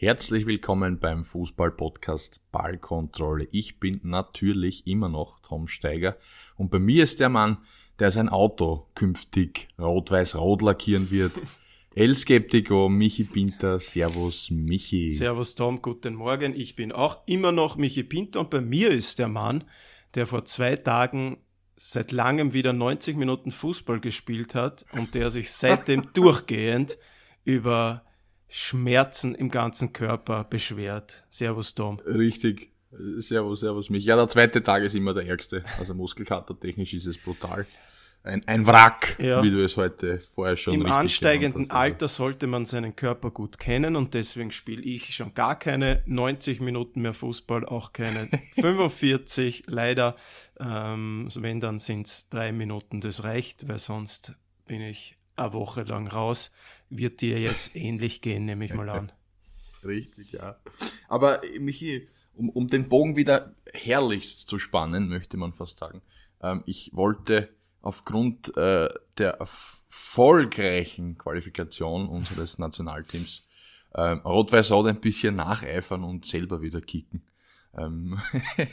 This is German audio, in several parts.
Herzlich willkommen beim Fußball-Podcast Ballkontrolle. Ich bin natürlich immer noch Tom Steiger und bei mir ist der Mann, der sein Auto künftig rot-weiß-rot lackieren wird. El Skeptico, Michi Pinter, Servus Michi. Servus Tom, guten Morgen. Ich bin auch immer noch Michi Pinter und bei mir ist der Mann, der vor zwei Tagen seit langem wieder 90 Minuten Fußball gespielt hat und der sich seitdem durchgehend über Schmerzen im ganzen Körper beschwert. Servus Tom. Richtig. Servus, servus mich. Ja, der zweite Tag ist immer der ärgste. Also Muskelkater technisch ist es brutal. Ein, ein Wrack, ja. wie du es heute vorher schon Im ansteigenden also. Alter sollte man seinen Körper gut kennen und deswegen spiele ich schon gar keine 90 Minuten mehr Fußball, auch keine 45. Leider, ähm, wenn dann sind es drei Minuten, das reicht, weil sonst bin ich eine Woche lang raus wird dir jetzt ähnlich gehen, nehme ich mal an. Richtig, ja. Aber Michi, um, um den Bogen wieder herrlichst zu spannen, möchte man fast sagen. Ähm, ich wollte aufgrund äh, der erfolgreichen Qualifikation unseres Nationalteams ähm, Rot-Weiß-Rot ein bisschen nacheifern und selber wieder kicken. Ähm,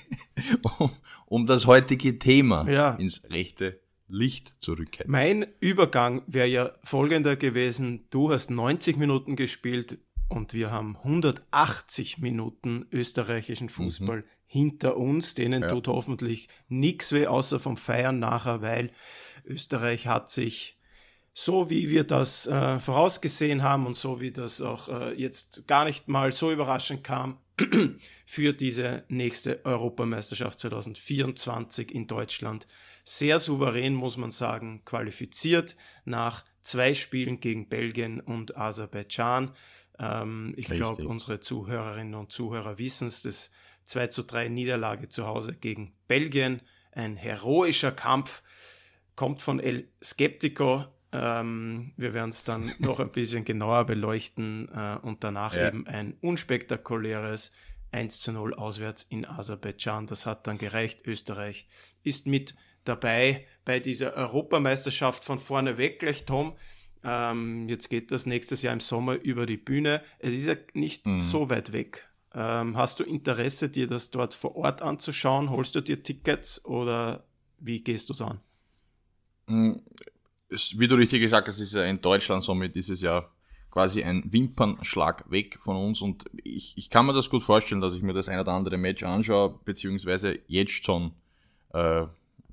um, um das heutige Thema ja. ins rechte Licht zurückkehren. Mein Übergang wäre ja folgender gewesen. Du hast 90 Minuten gespielt und wir haben 180 Minuten österreichischen Fußball mhm. hinter uns. Denen ja. tut hoffentlich nichts weh, außer vom Feiern nachher, weil Österreich hat sich so wie wir das äh, vorausgesehen haben und so wie das auch äh, jetzt gar nicht mal so überraschend kam, für diese nächste Europameisterschaft 2024 in Deutschland sehr souverän, muss man sagen, qualifiziert nach zwei Spielen gegen Belgien und Aserbaidschan. Ähm, ich glaube, unsere Zuhörerinnen und Zuhörer wissen es, das 2 zu 3 Niederlage zu Hause gegen Belgien. Ein heroischer Kampf kommt von El Skeptico. Ähm, wir werden es dann noch ein bisschen genauer beleuchten äh, und danach ja. eben ein unspektakuläres 1 zu 0 auswärts in Aserbaidschan. Das hat dann gereicht. Österreich ist mit dabei bei dieser Europameisterschaft von vorne weg gleich, Tom. Ähm, jetzt geht das nächstes Jahr im Sommer über die Bühne. Es ist ja nicht mhm. so weit weg. Ähm, hast du Interesse, dir das dort vor Ort anzuschauen? Holst du dir Tickets oder wie gehst du es an? Mhm. Wie du richtig gesagt hast, ist ja in Deutschland somit dieses Jahr quasi ein Wimpernschlag weg von uns und ich, ich kann mir das gut vorstellen, dass ich mir das ein oder andere Match anschaue, beziehungsweise jetzt schon äh,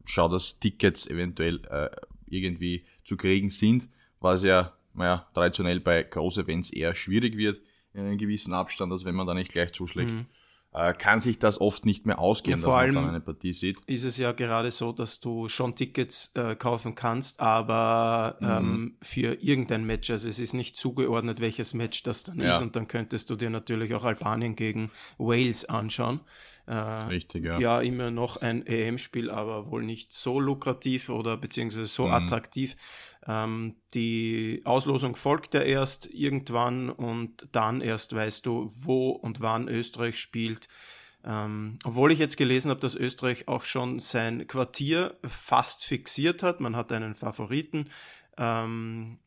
schau, dass Tickets eventuell äh, irgendwie zu kriegen sind, was ja, naja, traditionell bei Groß-Events eher schwierig wird, in einem gewissen Abstand, also wenn man da nicht gleich zuschlägt. Mhm. Äh, kann sich das oft nicht mehr ausgehen, dass man dann eine Partie sieht. Ist es ja gerade so, dass du schon Tickets äh, kaufen kannst, aber mhm. ähm, für irgendein Match, also es ist nicht zugeordnet, welches Match das dann ja. ist, und dann könntest du dir natürlich auch Albanien gegen Wales anschauen. Äh, Richtig, ja. Ja, immer noch ein EM-Spiel, aber wohl nicht so lukrativ oder beziehungsweise so mhm. attraktiv. Ähm, die Auslosung folgt ja erst irgendwann und dann erst weißt du, wo und wann Österreich spielt. Ähm, obwohl ich jetzt gelesen habe, dass Österreich auch schon sein Quartier fast fixiert hat. Man hat einen Favoriten. Ähm,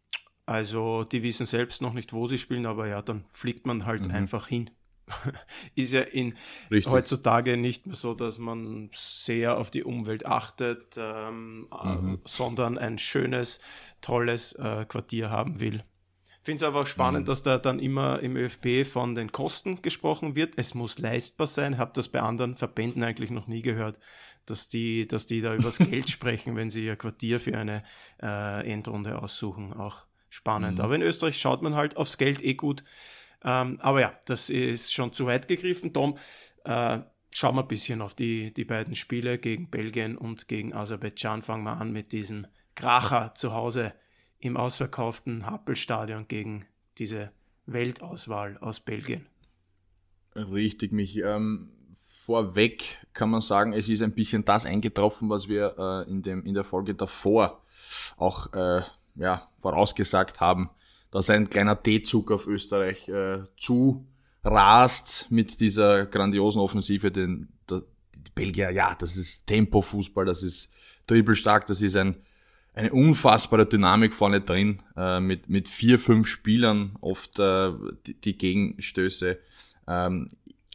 also die wissen selbst noch nicht, wo sie spielen, aber ja, dann fliegt man halt mhm. einfach hin. ist ja in Richtig. heutzutage nicht mehr so, dass man sehr auf die Umwelt achtet, ähm, mhm. äh, sondern ein schönes, tolles äh, Quartier haben will. Ich finde es aber auch spannend, mhm. dass da dann immer im ÖFB von den Kosten gesprochen wird. Es muss leistbar sein. Habe das bei anderen Verbänden eigentlich noch nie gehört, dass die, dass die da übers Geld sprechen, wenn sie ihr Quartier für eine äh, Endrunde aussuchen. Auch spannend. Mhm. Aber in Österreich schaut man halt aufs Geld eh gut. Ähm, aber ja, das ist schon zu weit gegriffen. Tom, äh, schauen wir ein bisschen auf die, die beiden Spiele gegen Belgien und gegen Aserbaidschan. Fangen wir an mit diesem Kracher zu Hause im ausverkauften Happelstadion gegen diese Weltauswahl aus Belgien. Richtig, mich. Ähm, vorweg kann man sagen, es ist ein bisschen das eingetroffen, was wir äh, in, dem, in der Folge davor auch äh, ja, vorausgesagt haben dass ein kleiner D-Zug auf Österreich äh, zu rast mit dieser grandiosen Offensive. Den, der, die Belgier, ja, das ist Tempo-Fußball, das ist dribbelstark, das ist ein, eine unfassbare Dynamik vorne drin, äh, mit, mit vier, fünf Spielern, oft äh, die, die Gegenstöße ähm,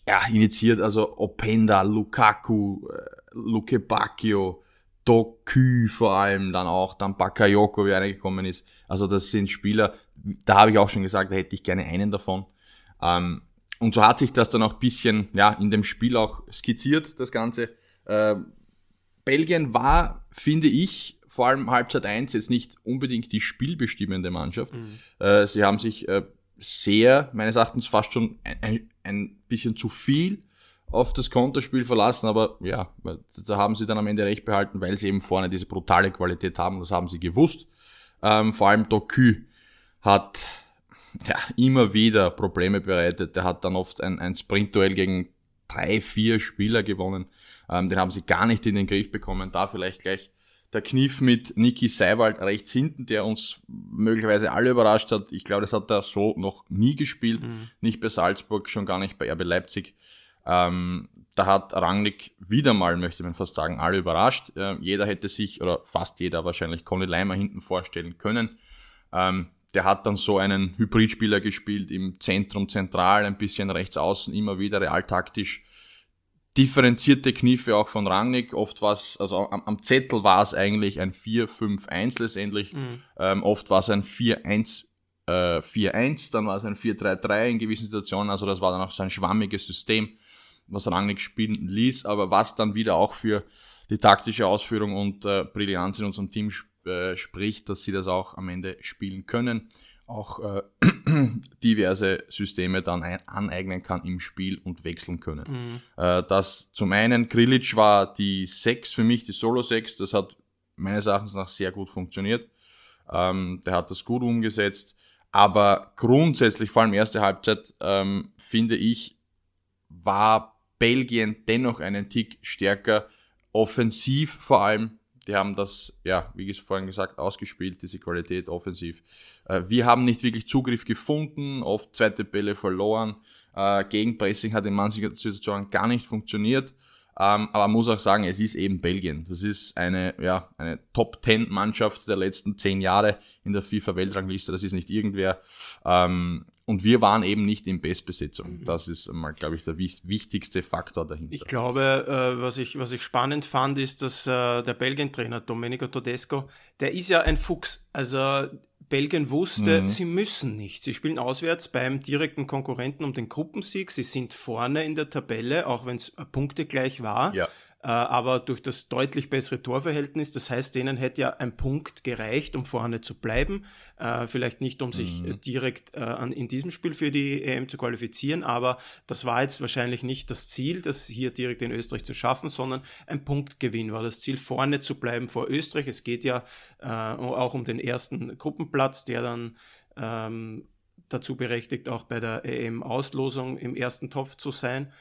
ja, initiiert, also Openda, Lukaku, äh, Luke Bacchio, Doku vor allem, dann auch, dann Bakayoko, wie einer gekommen ist. Also das sind Spieler, da habe ich auch schon gesagt, da hätte ich gerne einen davon. Ähm, und so hat sich das dann auch bisschen ja, in dem Spiel auch skizziert, das Ganze. Äh, Belgien war, finde ich, vor allem Halbzeit 1 jetzt nicht unbedingt die spielbestimmende Mannschaft. Mhm. Äh, sie haben sich äh, sehr, meines Erachtens fast schon ein, ein, ein bisschen zu viel auf das Konterspiel verlassen, aber ja, da haben sie dann am Ende recht behalten, weil sie eben vorne diese brutale Qualität haben, das haben sie gewusst. Ähm, vor allem Doku hat ja, immer wieder Probleme bereitet. Der hat dann oft ein, ein Sprintduell gegen drei, vier Spieler gewonnen. Ähm, den haben sie gar nicht in den Griff bekommen. Da vielleicht gleich der Kniff mit Niki Seiwald rechts hinten, der uns möglicherweise alle überrascht hat. Ich glaube, das hat er so noch nie gespielt. Mhm. Nicht bei Salzburg, schon gar nicht bei RB Leipzig. Ähm, da hat Rangnick wieder mal, möchte man fast sagen, alle überrascht. Äh, jeder hätte sich, oder fast jeder wahrscheinlich, Conny Leimer hinten vorstellen können. Ähm, der hat dann so einen Hybridspieler gespielt, im Zentrum zentral, ein bisschen rechts außen, immer wieder realtaktisch. Differenzierte Kniffe auch von Rangnick. Oft war es, also am, am, Zettel war es eigentlich ein 4-5-1 letztendlich. Mhm. Ähm, oft war es ein 4-1 äh, 4-1, dann war es ein 4-3-3 in gewissen Situationen. Also das war dann auch so ein schwammiges System, was Rangnick spielen ließ, aber was dann wieder auch für die taktische Ausführung und äh, Brillanz in unserem Team äh, spricht, dass sie das auch am Ende spielen können, auch äh, diverse Systeme dann aneignen kann im Spiel und wechseln können. Mhm. Äh, das zum einen, Grilic war die 6 für mich, die Solo 6, das hat meines Erachtens nach sehr gut funktioniert. Ähm, der hat das gut umgesetzt, aber grundsätzlich, vor allem erste Halbzeit, ähm, finde ich, war Belgien dennoch einen Tick stärker, offensiv vor allem die haben das, ja, wie vorhin gesagt, ausgespielt, diese Qualität offensiv. Äh, wir haben nicht wirklich Zugriff gefunden, oft zweite Bälle verloren. Äh, Gegenpressing hat in manchen Situationen gar nicht funktioniert. Ähm, aber man muss auch sagen, es ist eben Belgien. Das ist eine, ja, eine Top-10-Mannschaft der letzten zehn Jahre in der FIFA-Weltrangliste. Das ist nicht irgendwer. Ähm, und wir waren eben nicht in Bestbesetzung. Mhm. Das ist mal, glaube ich, der wichtigste Faktor dahinter. Ich glaube, äh, was, ich, was ich spannend fand, ist, dass äh, der Belgien-Trainer Domenico Todesco, der ist ja ein Fuchs. Also Belgien wusste, mhm. sie müssen nicht. Sie spielen auswärts beim direkten Konkurrenten um den Gruppensieg. Sie sind vorne in der Tabelle, auch wenn es Punkte gleich war. Ja. Äh, aber durch das deutlich bessere Torverhältnis, das heißt, denen hätte ja ein Punkt gereicht, um vorne zu bleiben. Äh, vielleicht nicht, um sich mhm. direkt äh, in diesem Spiel für die EM zu qualifizieren, aber das war jetzt wahrscheinlich nicht das Ziel, das hier direkt in Österreich zu schaffen, sondern ein Punktgewinn war das Ziel, vorne zu bleiben vor Österreich. Es geht ja auch um den ersten Gruppenplatz, der dann ähm, dazu berechtigt, auch bei der EM-Auslosung im ersten Topf zu sein.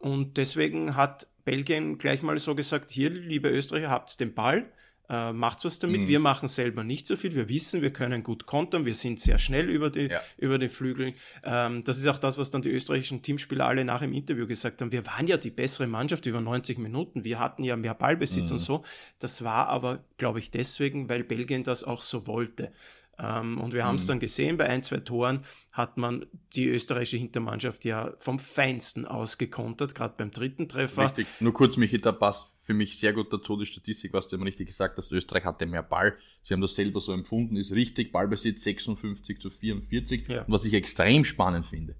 und deswegen hat Belgien gleich mal so gesagt, hier, liebe Österreicher, habt den Ball, äh, macht was damit. Mhm. Wir machen selber nicht so viel. Wir wissen, wir können gut kontern. Wir sind sehr schnell über die, ja. über die Flügel. Ähm, das ist auch das, was dann die österreichischen Teamspieler alle nach im Interview gesagt haben. Wir waren ja die bessere Mannschaft über 90 Minuten. Wir hatten ja mehr Ballbesitz mhm. und so. Das war aber, glaube ich, deswegen, weil Belgien das auch so wollte. Ähm, und wir haben es mhm. dann gesehen, bei ein, zwei Toren hat man die österreichische Hintermannschaft ja vom Feinsten ausgekontert, gerade beim dritten Treffer. Richtig, nur kurz, Michi, da passt für mich sehr gut dazu die Statistik, was du eben richtig gesagt hast. Österreich hatte mehr Ball. Sie haben das selber so empfunden, ist richtig. Ballbesitz 56 zu 44. Ja. Und was ich extrem spannend finde,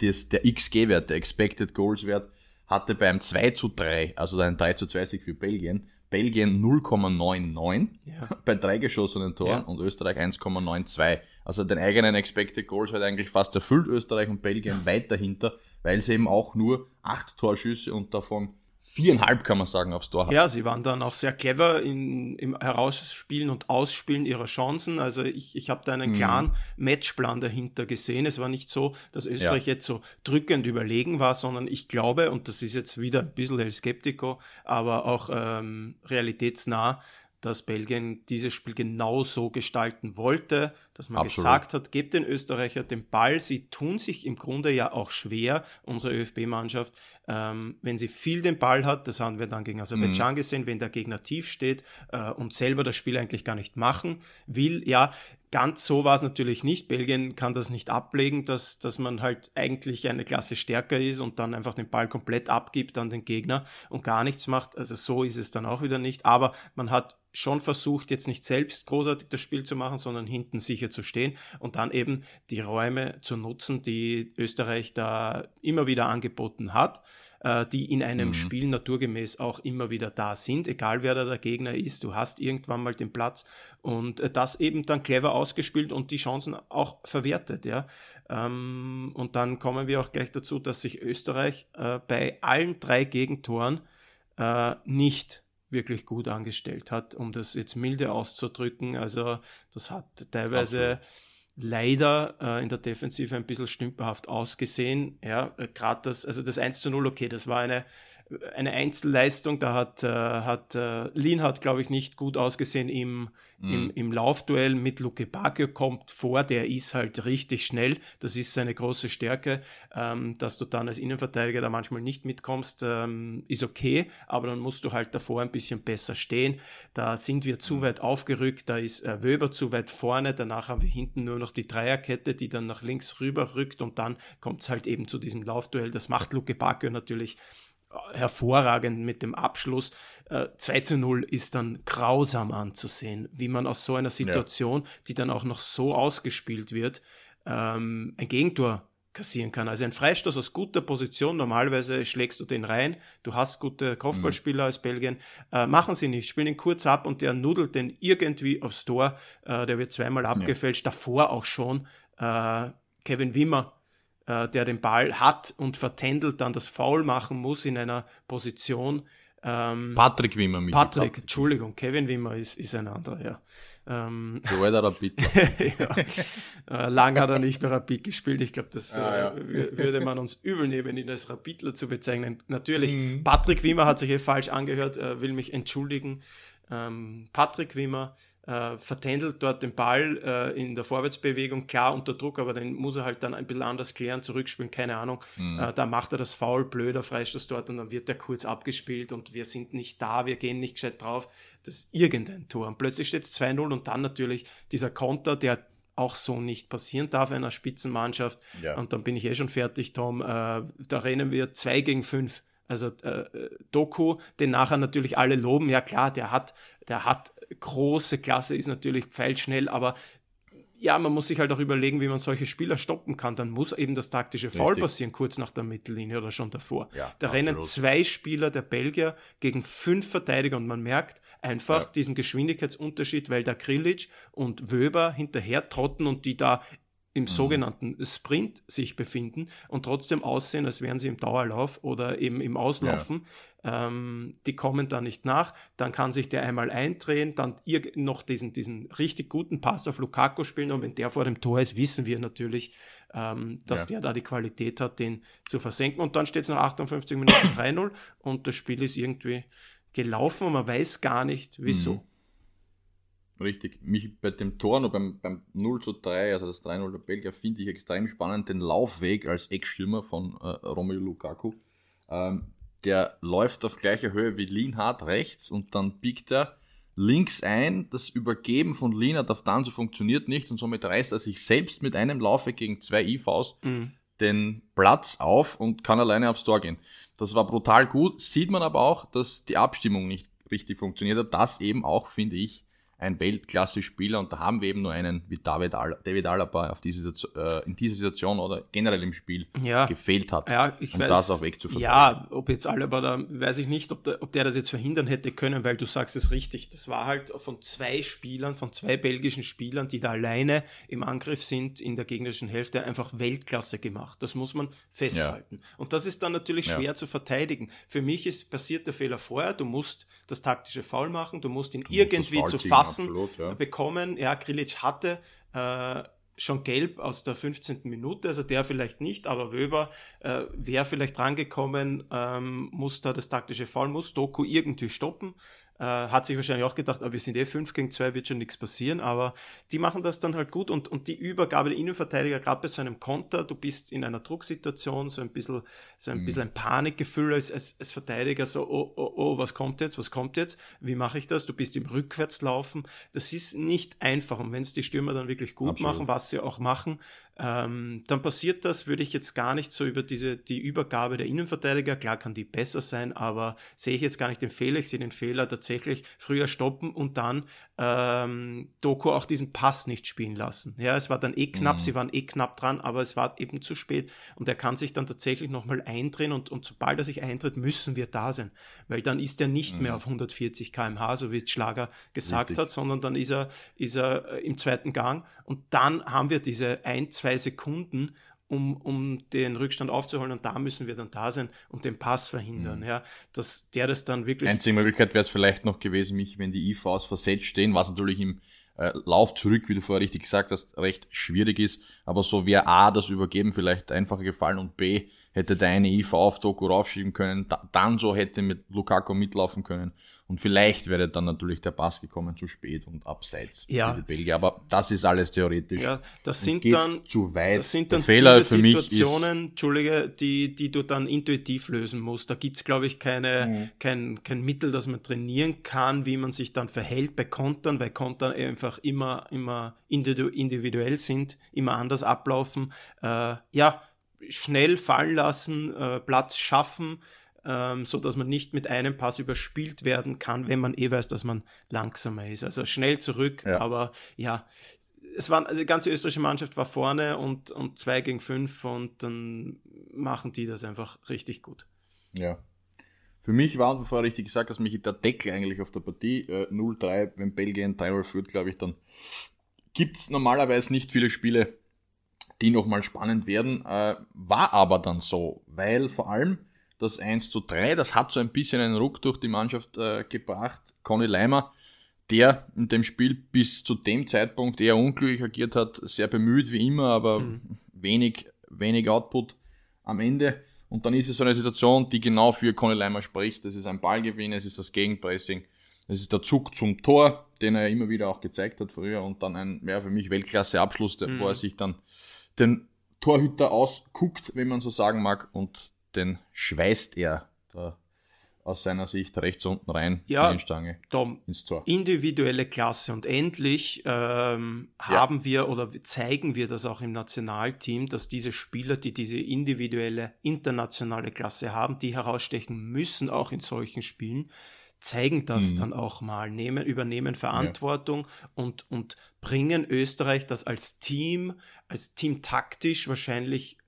das, der XG-Wert, der Expected Goals-Wert, hatte beim 2 zu 3, also ein 3 zu 2 Sieg für Belgien, Belgien 0,99 ja. bei drei geschossenen Toren ja. und Österreich 1,92. Also den eigenen Expected Goals wird eigentlich fast erfüllt, Österreich und Belgien weit dahinter, weil sie eben auch nur acht Torschüsse und davon viereinhalb, kann man sagen, aufs Tor hat. Ja, sie waren dann auch sehr clever in, im Herausspielen und Ausspielen ihrer Chancen. Also ich, ich habe da einen mhm. klaren Matchplan dahinter gesehen. Es war nicht so, dass Österreich ja. jetzt so drückend überlegen war, sondern ich glaube, und das ist jetzt wieder ein bisschen El Skeptico, aber auch ähm, realitätsnah, dass Belgien dieses Spiel genau so gestalten wollte, dass man Absolut. gesagt hat, gebt den Österreicher den Ball. Sie tun sich im Grunde ja auch schwer, unsere ÖFB-Mannschaft, ähm, wenn sie viel den Ball hat, das haben wir dann gegen Aserbaidschan mhm. gesehen, wenn der Gegner tief steht äh, und selber das Spiel eigentlich gar nicht machen will, ja, Ganz so war es natürlich nicht. Belgien kann das nicht ablegen, dass, dass man halt eigentlich eine Klasse stärker ist und dann einfach den Ball komplett abgibt an den Gegner und gar nichts macht. Also so ist es dann auch wieder nicht. Aber man hat schon versucht, jetzt nicht selbst großartig das Spiel zu machen, sondern hinten sicher zu stehen und dann eben die Räume zu nutzen, die Österreich da immer wieder angeboten hat äh, die in einem mhm. Spiel naturgemäß auch immer wieder da sind, egal wer da der Gegner ist. Du hast irgendwann mal den Platz und äh, das eben dann clever ausgespielt und die Chancen auch verwertet. Ja. Ähm, und dann kommen wir auch gleich dazu, dass sich Österreich äh, bei allen drei Gegentoren nicht wirklich gut angestellt hat, um das jetzt milde auszudrücken. Also das hat teilweise Absolut leider äh, in der Defensive ein bisschen stümperhaft ausgesehen. Ja, äh, gerade das, also das 1 zu 0, okay, das war eine eine Einzelleistung. Da hat, äh, hat äh, Lin hat, glaube ich, nicht gut ausgesehen im, mhm. im, im Laufduell mit Luke Bacchio kommt vor. Der ist halt richtig schnell. Das ist seine große Stärke. Ähm, dass du dann als Innenverteidiger da manchmal nicht mitkommst, ähm, ist okay. Aber dann musst du halt davor ein bisschen besser stehen. Da sind wir zu mhm. weit aufgerückt. Da ist äh, Wöber zu weit vorne. Danach haben wir hinten nur noch die Dreierkette, die dann nach links rüber rückt. Und dann kommt es halt eben zu diesem Laufduell. Das macht Luke Bacchio natürlich hervorragend mit dem Abschluss. Äh, 2 zu 0 ist dann grausam anzusehen, wie man aus so einer Situation, ja. die dann auch noch so ausgespielt wird, ähm, ein Gegentor kassieren kann. Also ein Freistoß aus guter Position, normalerweise schlägst du den rein, du hast gute Kopfballspieler mhm. als Belgien, äh, machen sie nicht, spielen ihn kurz ab und der nudelt den irgendwie aufs Tor, äh, der wird zweimal abgefälscht, ja. davor auch schon äh, Kevin Wimmer äh, der den Ball hat und vertändelt dann das Foul machen muss in einer Position. Ähm, Patrick Wimmer. Mit Patrick, Entschuldigung, Kevin Wimmer ist, ist ein anderer, ja. Ähm, so alter Rapid. ja. Äh, lang hat er nicht bei Rapid gespielt. Ich glaube, das ah, äh, würde man uns übel nehmen, ihn als Rapidler zu bezeichnen. Natürlich, mhm. Patrick Wimmer hat sich hier falsch angehört, äh, will mich entschuldigen. Ähm, Patrick Wimmer äh, vertändelt dort den Ball äh, in der Vorwärtsbewegung, klar unter Druck, aber den muss er halt dann ein bisschen anders klären, zurückspielen, keine Ahnung. Mhm. Äh, da macht er das Foul, blöder Freistoß dort und dann wird der kurz abgespielt und wir sind nicht da, wir gehen nicht gescheit drauf. Das ist irgendein Tor. Und plötzlich steht es 2-0 und dann natürlich dieser Konter, der auch so nicht passieren darf einer Spitzenmannschaft. Ja. Und dann bin ich eh schon fertig, Tom. Äh, da rennen wir 2 gegen 5. Also äh, Doku, den nachher natürlich alle loben. Ja klar, der hat, der hat große Klasse, ist natürlich pfeilschnell, aber ja, man muss sich halt auch überlegen, wie man solche Spieler stoppen kann. Dann muss eben das taktische Foul Richtig. passieren, kurz nach der Mittellinie oder schon davor. Ja, da absolut. rennen zwei Spieler der Belgier gegen fünf Verteidiger und man merkt einfach ja. diesen Geschwindigkeitsunterschied, weil da Krilic und Wöber hinterher trotten und die da im mhm. sogenannten Sprint sich befinden und trotzdem aussehen, als wären sie im Dauerlauf oder eben im Auslaufen. Ja. Ähm, die kommen da nicht nach. Dann kann sich der einmal eindrehen, dann noch diesen, diesen richtig guten Pass auf Lukaku spielen und wenn der vor dem Tor ist, wissen wir natürlich, ähm, dass ja. der da die Qualität hat, den zu versenken. Und dann steht es nach 58 Minuten 3-0 und das Spiel ist irgendwie gelaufen und man weiß gar nicht, wieso. Mhm. Richtig. Mich bei dem Tor und beim, beim 0 zu 3, also das 3-0 der Belgier, finde ich extrem spannend, den Laufweg als Eckstürmer von äh, Romelu Lukaku. Ähm, der läuft auf gleicher Höhe wie Lienhardt rechts und dann biegt er links ein. Das Übergeben von Lienhardt auf Danzo funktioniert nicht und somit reißt er sich selbst mit einem Laufweg gegen zwei IVs mhm. den Platz auf und kann alleine aufs Tor gehen. Das war brutal gut. Sieht man aber auch, dass die Abstimmung nicht richtig funktioniert hat. Das eben auch, finde ich, ein Weltklasse-Spieler und da haben wir eben nur einen wie David, Al David Alaba auf diese, äh, in dieser Situation oder generell im Spiel ja. gefehlt hat. Ja, ich um weiß, das auch wegzuverfolgen. Ja, ob jetzt Alaba da, weiß ich nicht, ob der, ob der das jetzt verhindern hätte können, weil du sagst es richtig. Das war halt von zwei Spielern, von zwei belgischen Spielern, die da alleine im Angriff sind, in der gegnerischen Hälfte einfach Weltklasse gemacht. Das muss man festhalten. Ja. Und das ist dann natürlich schwer zu verteidigen. Für mich ist passiert der Fehler vorher. Du musst das taktische Foul machen, du musst ihn du irgendwie musst zu fassen Chancen Absolut, ja. bekommen. Ja, Grilic hatte äh, schon gelb aus der 15. Minute, also der vielleicht nicht, aber Wöber äh, wäre vielleicht rangekommen, ähm, muss da das taktische Foul, muss Doku irgendwie stoppen. Äh, hat sich wahrscheinlich auch gedacht, aber wir sind eh 5 gegen 2, wird schon nichts passieren. Aber die machen das dann halt gut und, und die Übergabe der Innenverteidiger, gerade bei so einem Konter, du bist in einer Drucksituation, so ein bisschen, so ein, mhm. bisschen ein Panikgefühl als, als, als Verteidiger, so, oh, oh, oh, was kommt jetzt, was kommt jetzt, wie mache ich das? Du bist im Rückwärtslaufen. Das ist nicht einfach. Und wenn es die Stürmer dann wirklich gut Absolut. machen, was sie auch machen, ähm, dann passiert das, würde ich jetzt gar nicht so über diese, die Übergabe der Innenverteidiger, klar kann die besser sein, aber sehe ich jetzt gar nicht den Fehler. Ich sehe den Fehler tatsächlich früher stoppen und dann ähm, Doku auch diesen Pass nicht spielen lassen. Ja, es war dann eh knapp, mhm. sie waren eh knapp dran, aber es war eben zu spät und er kann sich dann tatsächlich nochmal eindrehen und, und sobald er sich eintritt, müssen wir da sein, weil dann ist er nicht mhm. mehr auf 140 km/h, so wie Schlager gesagt Richtig. hat, sondern dann ist er, ist er äh, im zweiten Gang und dann haben wir diese ein, zwei Sekunden, um, um den Rückstand aufzuholen. Und da müssen wir dann da sein und den Pass verhindern. Mhm. Ja, dass der das dann wirklich. Einzige Möglichkeit wäre es vielleicht noch gewesen, mich, wenn die IVs versetzt stehen, was natürlich im äh, Lauf zurück, wie du vorher richtig gesagt hast, recht schwierig ist. Aber so wäre A, das Übergeben vielleicht einfacher gefallen und B, hätte der eine IV auf Doku raufschieben können, da, dann so hätte mit Lukaku mitlaufen können. Und vielleicht wäre dann natürlich der Pass gekommen zu spät und abseits ja. für die Belgier. Aber das ist alles theoretisch. Ja, das sind dann zu weit. Das sind dann Fehler diese für Situationen, mich Entschuldige, die, die du dann intuitiv lösen musst. Da gibt es, glaube ich, keine, mhm. kein, kein Mittel, das man trainieren kann, wie man sich dann verhält bei Kontern, weil Kontern einfach immer, immer individuell sind, immer anders ablaufen. Äh, ja, schnell fallen lassen, äh, Platz schaffen ähm, so dass man nicht mit einem Pass überspielt werden kann, wenn man eh weiß, dass man langsamer ist. Also schnell zurück, ja. aber ja, es war, also die ganze österreichische Mannschaft war vorne und, und zwei gegen fünf und dann machen die das einfach richtig gut. Ja. Für mich war, bevor richtig gesagt dass mich der Deckel eigentlich auf der Partie äh, 0-3, wenn Belgien 3 führt, glaube ich, dann gibt es normalerweise nicht viele Spiele, die nochmal spannend werden. Äh, war aber dann so, weil vor allem das 1 zu 3. Das hat so ein bisschen einen Ruck durch die Mannschaft äh, gebracht. Conny Leimer, der in dem Spiel bis zu dem Zeitpunkt eher unglücklich agiert hat, sehr bemüht wie immer, aber mhm. wenig, wenig Output am Ende. Und dann ist es so eine Situation, die genau für Conny Leimer spricht. Das ist ein Ballgewinn, es ist das Gegenpressing, es ist der Zug zum Tor, den er immer wieder auch gezeigt hat früher und dann ein, ja, für mich Weltklasse-Abschluss, mhm. wo er sich dann den Torhüter ausguckt, wenn man so sagen mag, und den schweißt er da aus seiner Sicht rechts unten rein ja, in die Stange Tom, ins Tor. Individuelle Klasse und endlich ähm, haben ja. wir oder zeigen wir das auch im Nationalteam, dass diese Spieler, die diese individuelle internationale Klasse haben, die herausstechen müssen auch in solchen Spielen, zeigen das mhm. dann auch mal, nehmen, übernehmen Verantwortung ja. und, und bringen Österreich das als Team, als Team taktisch wahrscheinlich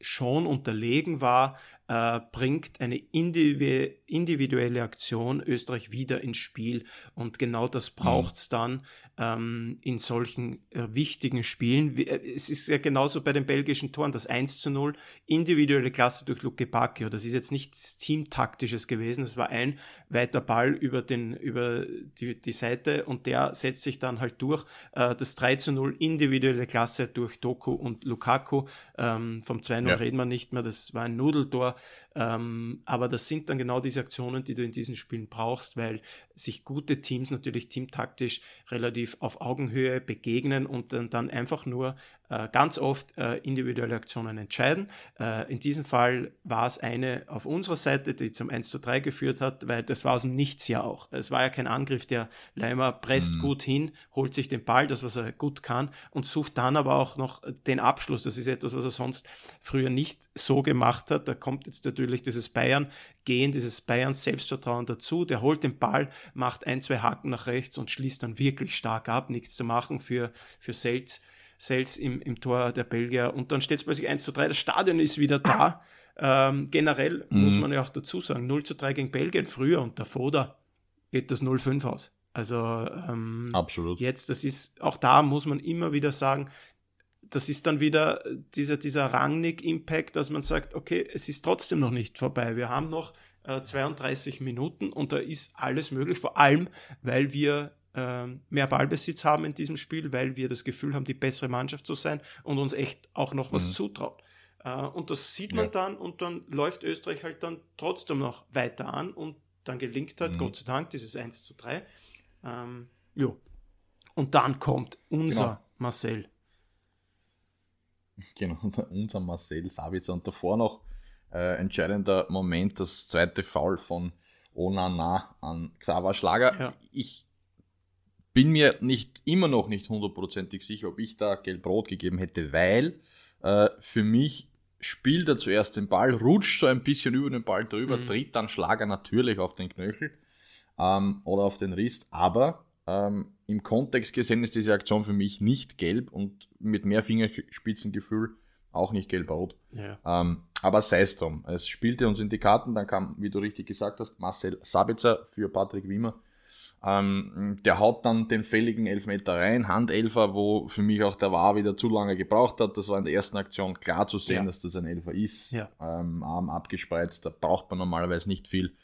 schon unterlegen war, äh, bringt eine individuelle Aktion Österreich wieder ins Spiel. Und genau das braucht es mhm. dann ähm, in solchen äh, wichtigen Spielen. Äh, es ist ja genauso bei den belgischen Toren, das 1 zu 0, individuelle Klasse durch Luke Bacchio. Das ist jetzt nichts Teamtaktisches gewesen. Das war ein weiter Ball über, den, über die, die Seite und der setzt sich dann halt durch. Äh, das 3 zu 0, individuelle Klasse durch Doku und Lukaku. Ähm, vom 2-0 ja. reden wir nicht mehr. Das war ein Nudeltor. Ähm, aber das sind dann genau diese Aktionen, die du in diesen Spielen brauchst, weil sich gute Teams natürlich teamtaktisch relativ auf Augenhöhe begegnen und dann, dann einfach nur äh, ganz oft äh, individuelle Aktionen entscheiden. Äh, in diesem Fall war es eine auf unserer Seite, die zum 1 zu 3 geführt hat, weil das war aus dem Nichts ja auch. Es war ja kein Angriff, der Leimer presst mhm. gut hin, holt sich den Ball, das was er gut kann und sucht dann aber auch noch den Abschluss. Das ist etwas, was er sonst früher nicht so gemacht hat. Da kommt jetzt natürlich dieses Bayern gehen, dieses Bayern Selbstvertrauen dazu. Der holt den Ball, macht ein, zwei Haken nach rechts und schließt dann wirklich stark ab. Nichts zu machen für, für Selz Sales im, im Tor der Belgier. Und dann steht es plötzlich 1 zu 3. Das Stadion ist wieder da. Ähm, generell mhm. muss man ja auch dazu sagen, 0 zu 3 gegen Belgien früher und der Foda geht das 0-5 aus. Also ähm, Absolut. jetzt, das ist, auch da muss man immer wieder sagen, das ist dann wieder dieser, dieser Rangnick-Impact, dass man sagt, okay, es ist trotzdem noch nicht vorbei. Wir haben noch äh, 32 Minuten und da ist alles möglich, vor allem, weil wir ähm, mehr Ballbesitz haben in diesem Spiel, weil wir das Gefühl haben, die bessere Mannschaft zu sein und uns echt auch noch was mhm. zutrauen. Äh, und das sieht man ja. dann und dann läuft Österreich halt dann trotzdem noch weiter an und dann gelingt hat, mhm. Gott sei Dank, dieses 1 zu 3. Ähm, jo. Und dann kommt unser genau. Marcel. Genau, unser Marcel Sabitzer. Und davor noch äh, entscheidender Moment, das zweite Foul von Onana an Xaver Schlager. Ja. Ich bin mir nicht immer noch nicht hundertprozentig sicher, ob ich da gelb-rot gegeben hätte, weil äh, für mich spielt er zuerst den Ball, rutscht so ein bisschen über den Ball drüber, mhm. tritt dann Schlager natürlich auf den Knöchel ähm, oder auf den Rist, aber ähm, im Kontext gesehen ist diese Aktion für mich nicht gelb und mit mehr Fingerspitzengefühl auch nicht gelb-rot. Ja. Ähm, aber sei es drum. Es spielte uns in die Karten, dann kam, wie du richtig gesagt hast, Marcel Sabitzer für Patrick Wimmer ähm, der haut dann den fälligen Elfmeter rein, Handelfer, wo für mich auch der war wieder zu lange gebraucht hat. Das war in der ersten Aktion klar zu sehen, ja. dass das ein Elfer ist. Ja. Ähm, Arm abgespreizt, da braucht man normalerweise nicht viel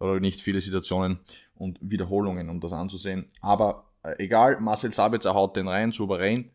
oder nicht viele Situationen und Wiederholungen, um das anzusehen. Aber äh, egal, Marcel Sabitzer haut den rein, souverän.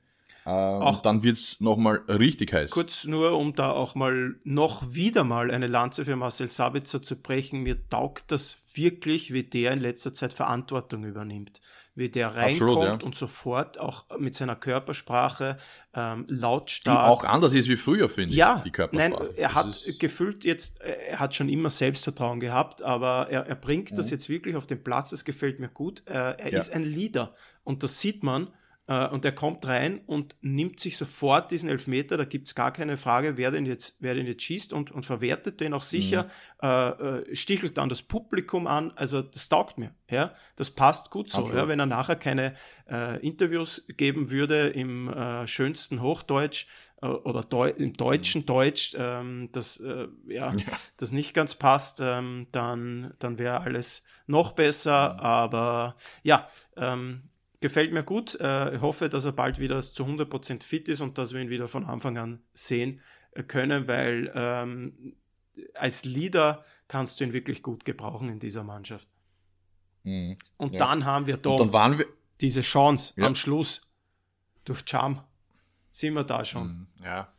Äh, auch dann wird es nochmal richtig heiß. Kurz nur, um da auch mal noch wieder mal eine Lanze für Marcel Sabitzer zu brechen. Mir taugt das wirklich, wie der in letzter Zeit Verantwortung übernimmt. Wie der reinkommt Absolut, ja. und sofort auch mit seiner Körpersprache ähm, lautstark. Die auch anders ist wie früher, finde ja, ich, die Körpersprache. Nein, er das hat gefühlt jetzt, er hat schon immer Selbstvertrauen gehabt, aber er, er bringt mhm. das jetzt wirklich auf den Platz, das gefällt mir gut. Äh, er ja. ist ein Leader und das sieht man äh, und er kommt rein und nimmt sich sofort diesen Elfmeter, da gibt es gar keine Frage, wer den jetzt, wer den jetzt schießt und, und verwertet den auch sicher, mhm. äh, äh, stichelt dann das Publikum an, also das taugt mir, ja, das passt gut so, ja, wenn er nachher keine äh, Interviews geben würde im schönsten Hochdeutsch, oder Deu im deutschen mhm. Deutsch, ähm, das, äh, ja, ja, das nicht ganz passt, ähm, dann, dann wäre alles noch besser. Mhm. Aber ja, ähm, gefällt mir gut. Äh, ich hoffe, dass er bald wieder zu 100% fit ist und dass wir ihn wieder von Anfang an sehen äh, können, weil ähm, als Leader kannst du ihn wirklich gut gebrauchen in dieser Mannschaft. Mhm. Und ja. dann haben wir doch wir diese Chance ja. am Schluss durch Charm. Sind wir da schon? Mhm. Ja.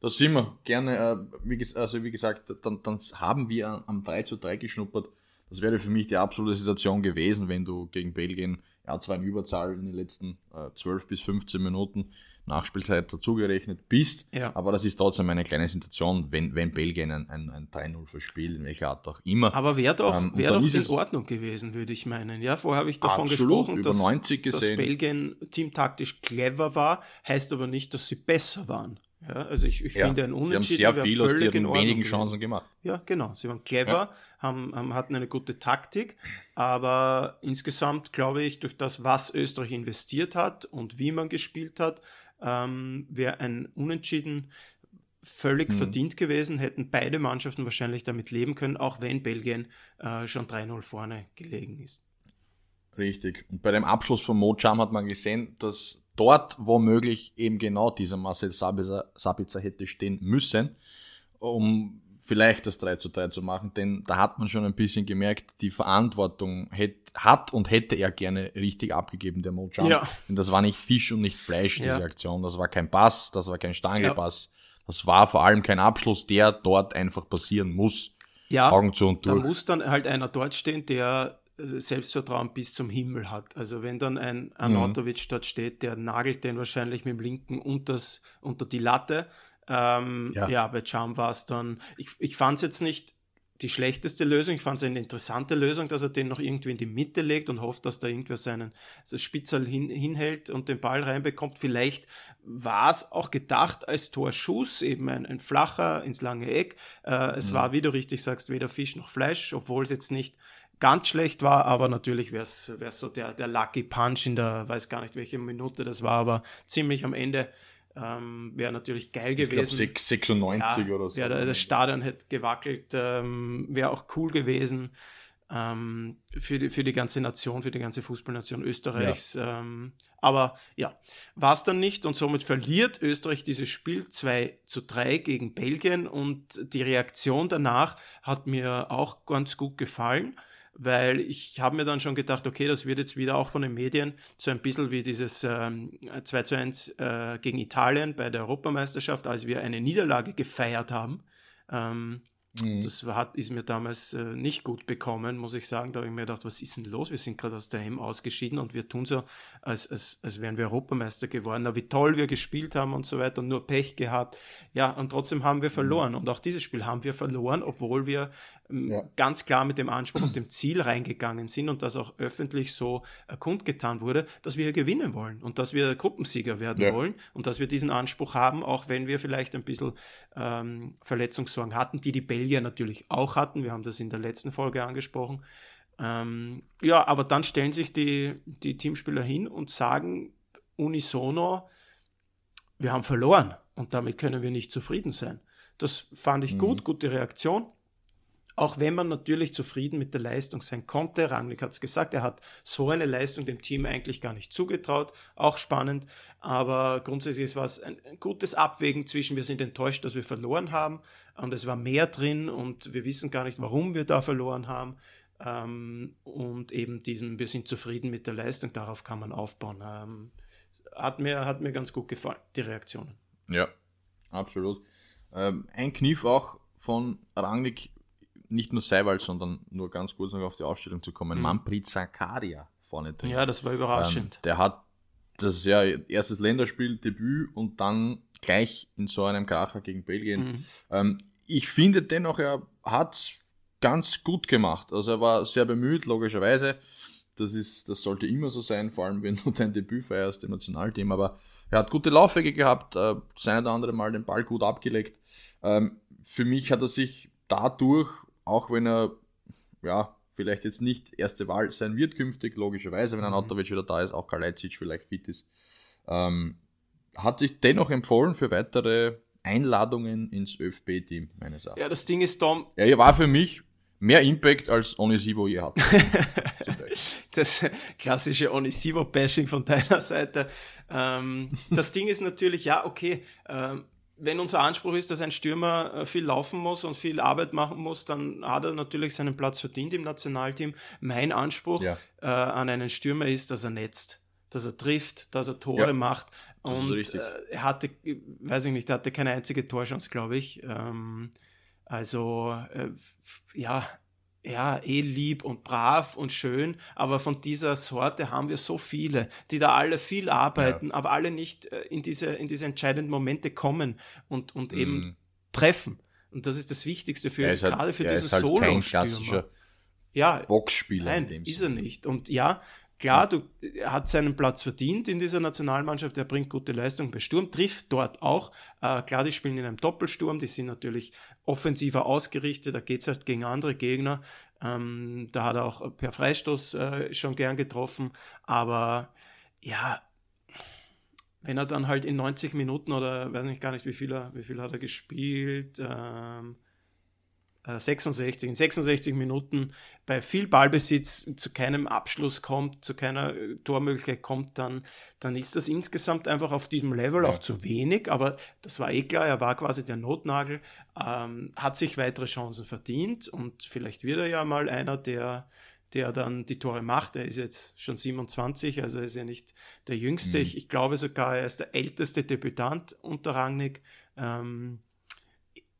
Das sind wir gerne. Äh, wie, also wie gesagt, dann, dann haben wir am 3 zu 3 geschnuppert. Das wäre für mich die absolute Situation gewesen, wenn du gegen Belgien ja, zwar in Überzahl in den letzten äh, 12 bis 15 Minuten Nachspielzeit dazugerechnet bist, ja. aber das ist trotzdem eine kleine Situation, wenn, wenn Belgien ein, ein, ein 3-0 verspielt, in welcher Art auch immer. Aber wäre doch, ähm, wär doch in Ordnung gewesen, würde ich meinen. Ja, vorher habe ich davon gesprochen, dass, dass Belgien teamtaktisch clever war, heißt aber nicht, dass sie besser waren. Ja, also ich, ich ja, finde ein Unentschieden. Sie haben sehr viel aus ihren wenigen Chancen gemacht. Ja, genau. Sie waren clever, ja. haben, haben, hatten eine gute Taktik, aber insgesamt glaube ich, durch das, was Österreich investiert hat und wie man gespielt hat, ähm, wäre ein Unentschieden völlig mhm. verdient gewesen, hätten beide Mannschaften wahrscheinlich damit leben können, auch wenn Belgien äh, schon 3-0 vorne gelegen ist. Richtig. Und bei dem Abschluss von Mojam hat man gesehen, dass dort womöglich eben genau dieser Marcel Sabitzer, Sabitzer hätte stehen müssen, um vielleicht das 3 zu 3 zu machen, denn da hat man schon ein bisschen gemerkt, die Verantwortung hätte, hat und hätte er gerne richtig abgegeben, der Mojan. Ja. Denn das war nicht Fisch und nicht Fleisch, diese ja. Aktion. Das war kein Pass, das war kein Stangepass. Ja. Das war vor allem kein Abschluss, der dort einfach passieren muss. Ja, Augen zu und durch. da muss dann halt einer dort stehen, der Selbstvertrauen bis zum Himmel hat. Also wenn dann ein Arnautovic mhm. dort steht, der nagelt den wahrscheinlich mit dem linken unters, unter die Latte. Ähm, ja. ja. bei Charm war es dann, ich, ich fand es jetzt nicht die schlechteste Lösung, ich fand es eine interessante Lösung, dass er den noch irgendwie in die Mitte legt und hofft, dass da irgendwer seinen Spitzel hin, hinhält und den Ball reinbekommt. Vielleicht war es auch gedacht als Torschuss, eben ein, ein flacher ins lange Eck. Äh, es mhm. war, wie du richtig sagst, weder Fisch noch Fleisch, obwohl es jetzt nicht ganz schlecht war, aber natürlich wäre es so der, der Lucky Punch in der, weiß gar nicht welche Minute das war, aber ziemlich am Ende. Ähm, wäre natürlich geil gewesen. Ich glaub, 96 ja, oder so. Ja, das Stadion hätte gewackelt, ähm, wäre auch cool gewesen ähm, für, die, für die ganze Nation, für die ganze Fußballnation Österreichs. Ja. Ähm, aber ja, war es dann nicht und somit verliert Österreich dieses Spiel 2 zu 3 gegen Belgien und die Reaktion danach hat mir auch ganz gut gefallen weil ich habe mir dann schon gedacht, okay, das wird jetzt wieder auch von den Medien so ein bisschen wie dieses ähm, 2 zu 1 äh, gegen Italien bei der Europameisterschaft, als wir eine Niederlage gefeiert haben. Ähm, Mhm. Das hat, ist mir damals äh, nicht gut bekommen, muss ich sagen. Da habe ich mir gedacht, was ist denn los? Wir sind gerade aus der M ausgeschieden und wir tun so, als, als, als wären wir Europameister geworden. Na, wie toll wir gespielt haben und so weiter und nur Pech gehabt. Ja, und trotzdem haben wir mhm. verloren. Und auch dieses Spiel haben wir verloren, obwohl wir ja. ganz klar mit dem Anspruch und dem Ziel reingegangen sind und das auch öffentlich so äh, kundgetan wurde, dass wir gewinnen wollen und dass wir Gruppensieger werden ja. wollen und dass wir diesen Anspruch haben, auch wenn wir vielleicht ein bisschen ähm, Verletzungssorgen hatten, die die Belgier Belgier natürlich auch hatten. Wir haben das in der letzten Folge angesprochen. Ähm, ja, aber dann stellen sich die, die Teamspieler hin und sagen unisono, wir haben verloren und damit können wir nicht zufrieden sein. Das fand ich mhm. gut, gute Reaktion. Auch wenn man natürlich zufrieden mit der Leistung sein konnte, Rangnick hat es gesagt, er hat so eine Leistung dem Team eigentlich gar nicht zugetraut, auch spannend, aber grundsätzlich war es ein, gutes Abwägen zwischen, wir sind enttäuscht, dass wir verloren haben und es war mehr drin und wir wissen gar nicht, warum wir da verloren haben ähm, und eben diesen, wir sind zufrieden mit der Leistung, darauf kann man aufbauen. Ähm, hat, mir, hat mir ganz gut gefallen, die Reaktionen. Ja, absolut. Ähm, ein Kniff auch von Rangnick nicht nur Seiwald, sondern nur ganz kurz noch auf die Ausstellung zu kommen, mhm. Manfred Zakaria vorne drin. Ja, das war überraschend. Ähm, der hat das ja erstes Länderspiel, Debüt und dann gleich in so einem Kracher gegen Belgien. Mhm. Ähm, ich finde dennoch, er hat es ganz gut gemacht. Also er war sehr bemüht, logischerweise. Das, ist, das sollte immer so sein, vor allem wenn du dein Debüt feierst im Nationalteam. Aber er hat gute Laufwege gehabt, äh, das eine oder andere Mal den Ball gut abgelegt. Ähm, für mich hat er sich dadurch auch wenn er, ja, vielleicht jetzt nicht erste Wahl sein wird künftig, logischerweise, wenn ein mhm. wieder da ist, auch Kalajdzic vielleicht fit ist, ähm, hat sich dennoch empfohlen für weitere Einladungen ins ÖFB-Team, meines Erachtens. Ja, das Ding ist, Tom. Er war für mich mehr Impact als Onisivo je hat. das klassische Onisivo-Bashing von deiner Seite. Ähm, das Ding ist natürlich, ja, okay, ähm, wenn unser Anspruch ist, dass ein Stürmer äh, viel laufen muss und viel Arbeit machen muss, dann hat er natürlich seinen Platz verdient im Nationalteam. Mein Anspruch ja. äh, an einen Stürmer ist, dass er netzt, dass er trifft, dass er Tore ja, macht. Und äh, er hatte, weiß ich nicht, er hatte keine einzige Torchance, glaube ich. Ähm, also, äh, ja, ja, eh lieb und brav und schön, aber von dieser Sorte haben wir so viele, die da alle viel arbeiten, ja. aber alle nicht äh, in diese, in diese entscheidenden Momente kommen und, und mm. eben mhm. treffen. Und das ist das Wichtigste für, halt, gerade für diesen halt Solo-Stürmer. Ja, Boxspieler. Nein, ist er nicht. Und ja, Klar, du, er hat seinen Platz verdient in dieser Nationalmannschaft, er bringt gute Leistung bei Sturm, trifft dort auch. Äh, klar, die spielen in einem Doppelsturm, die sind natürlich offensiver ausgerichtet, da geht es halt gegen andere Gegner. Ähm, da hat er auch per Freistoß äh, schon gern getroffen, aber ja, wenn er dann halt in 90 Minuten oder weiß nicht gar nicht, wie viel, er, wie viel hat er gespielt, ähm, 66, äh, in 66 Minuten bei viel Ballbesitz zu keinem Abschluss kommt, zu keiner äh, Tormöglichkeit kommt, dann, dann ist das insgesamt einfach auf diesem Level ja. auch zu wenig. Aber das war eh klar, er war quasi der Notnagel, ähm, hat sich weitere Chancen verdient und vielleicht wird er ja mal einer, der, der dann die Tore macht. Er ist jetzt schon 27, also er ist ja nicht der Jüngste. Mhm. Ich, ich, glaube sogar, er ist der älteste Debütant unter Rangnick. Ähm,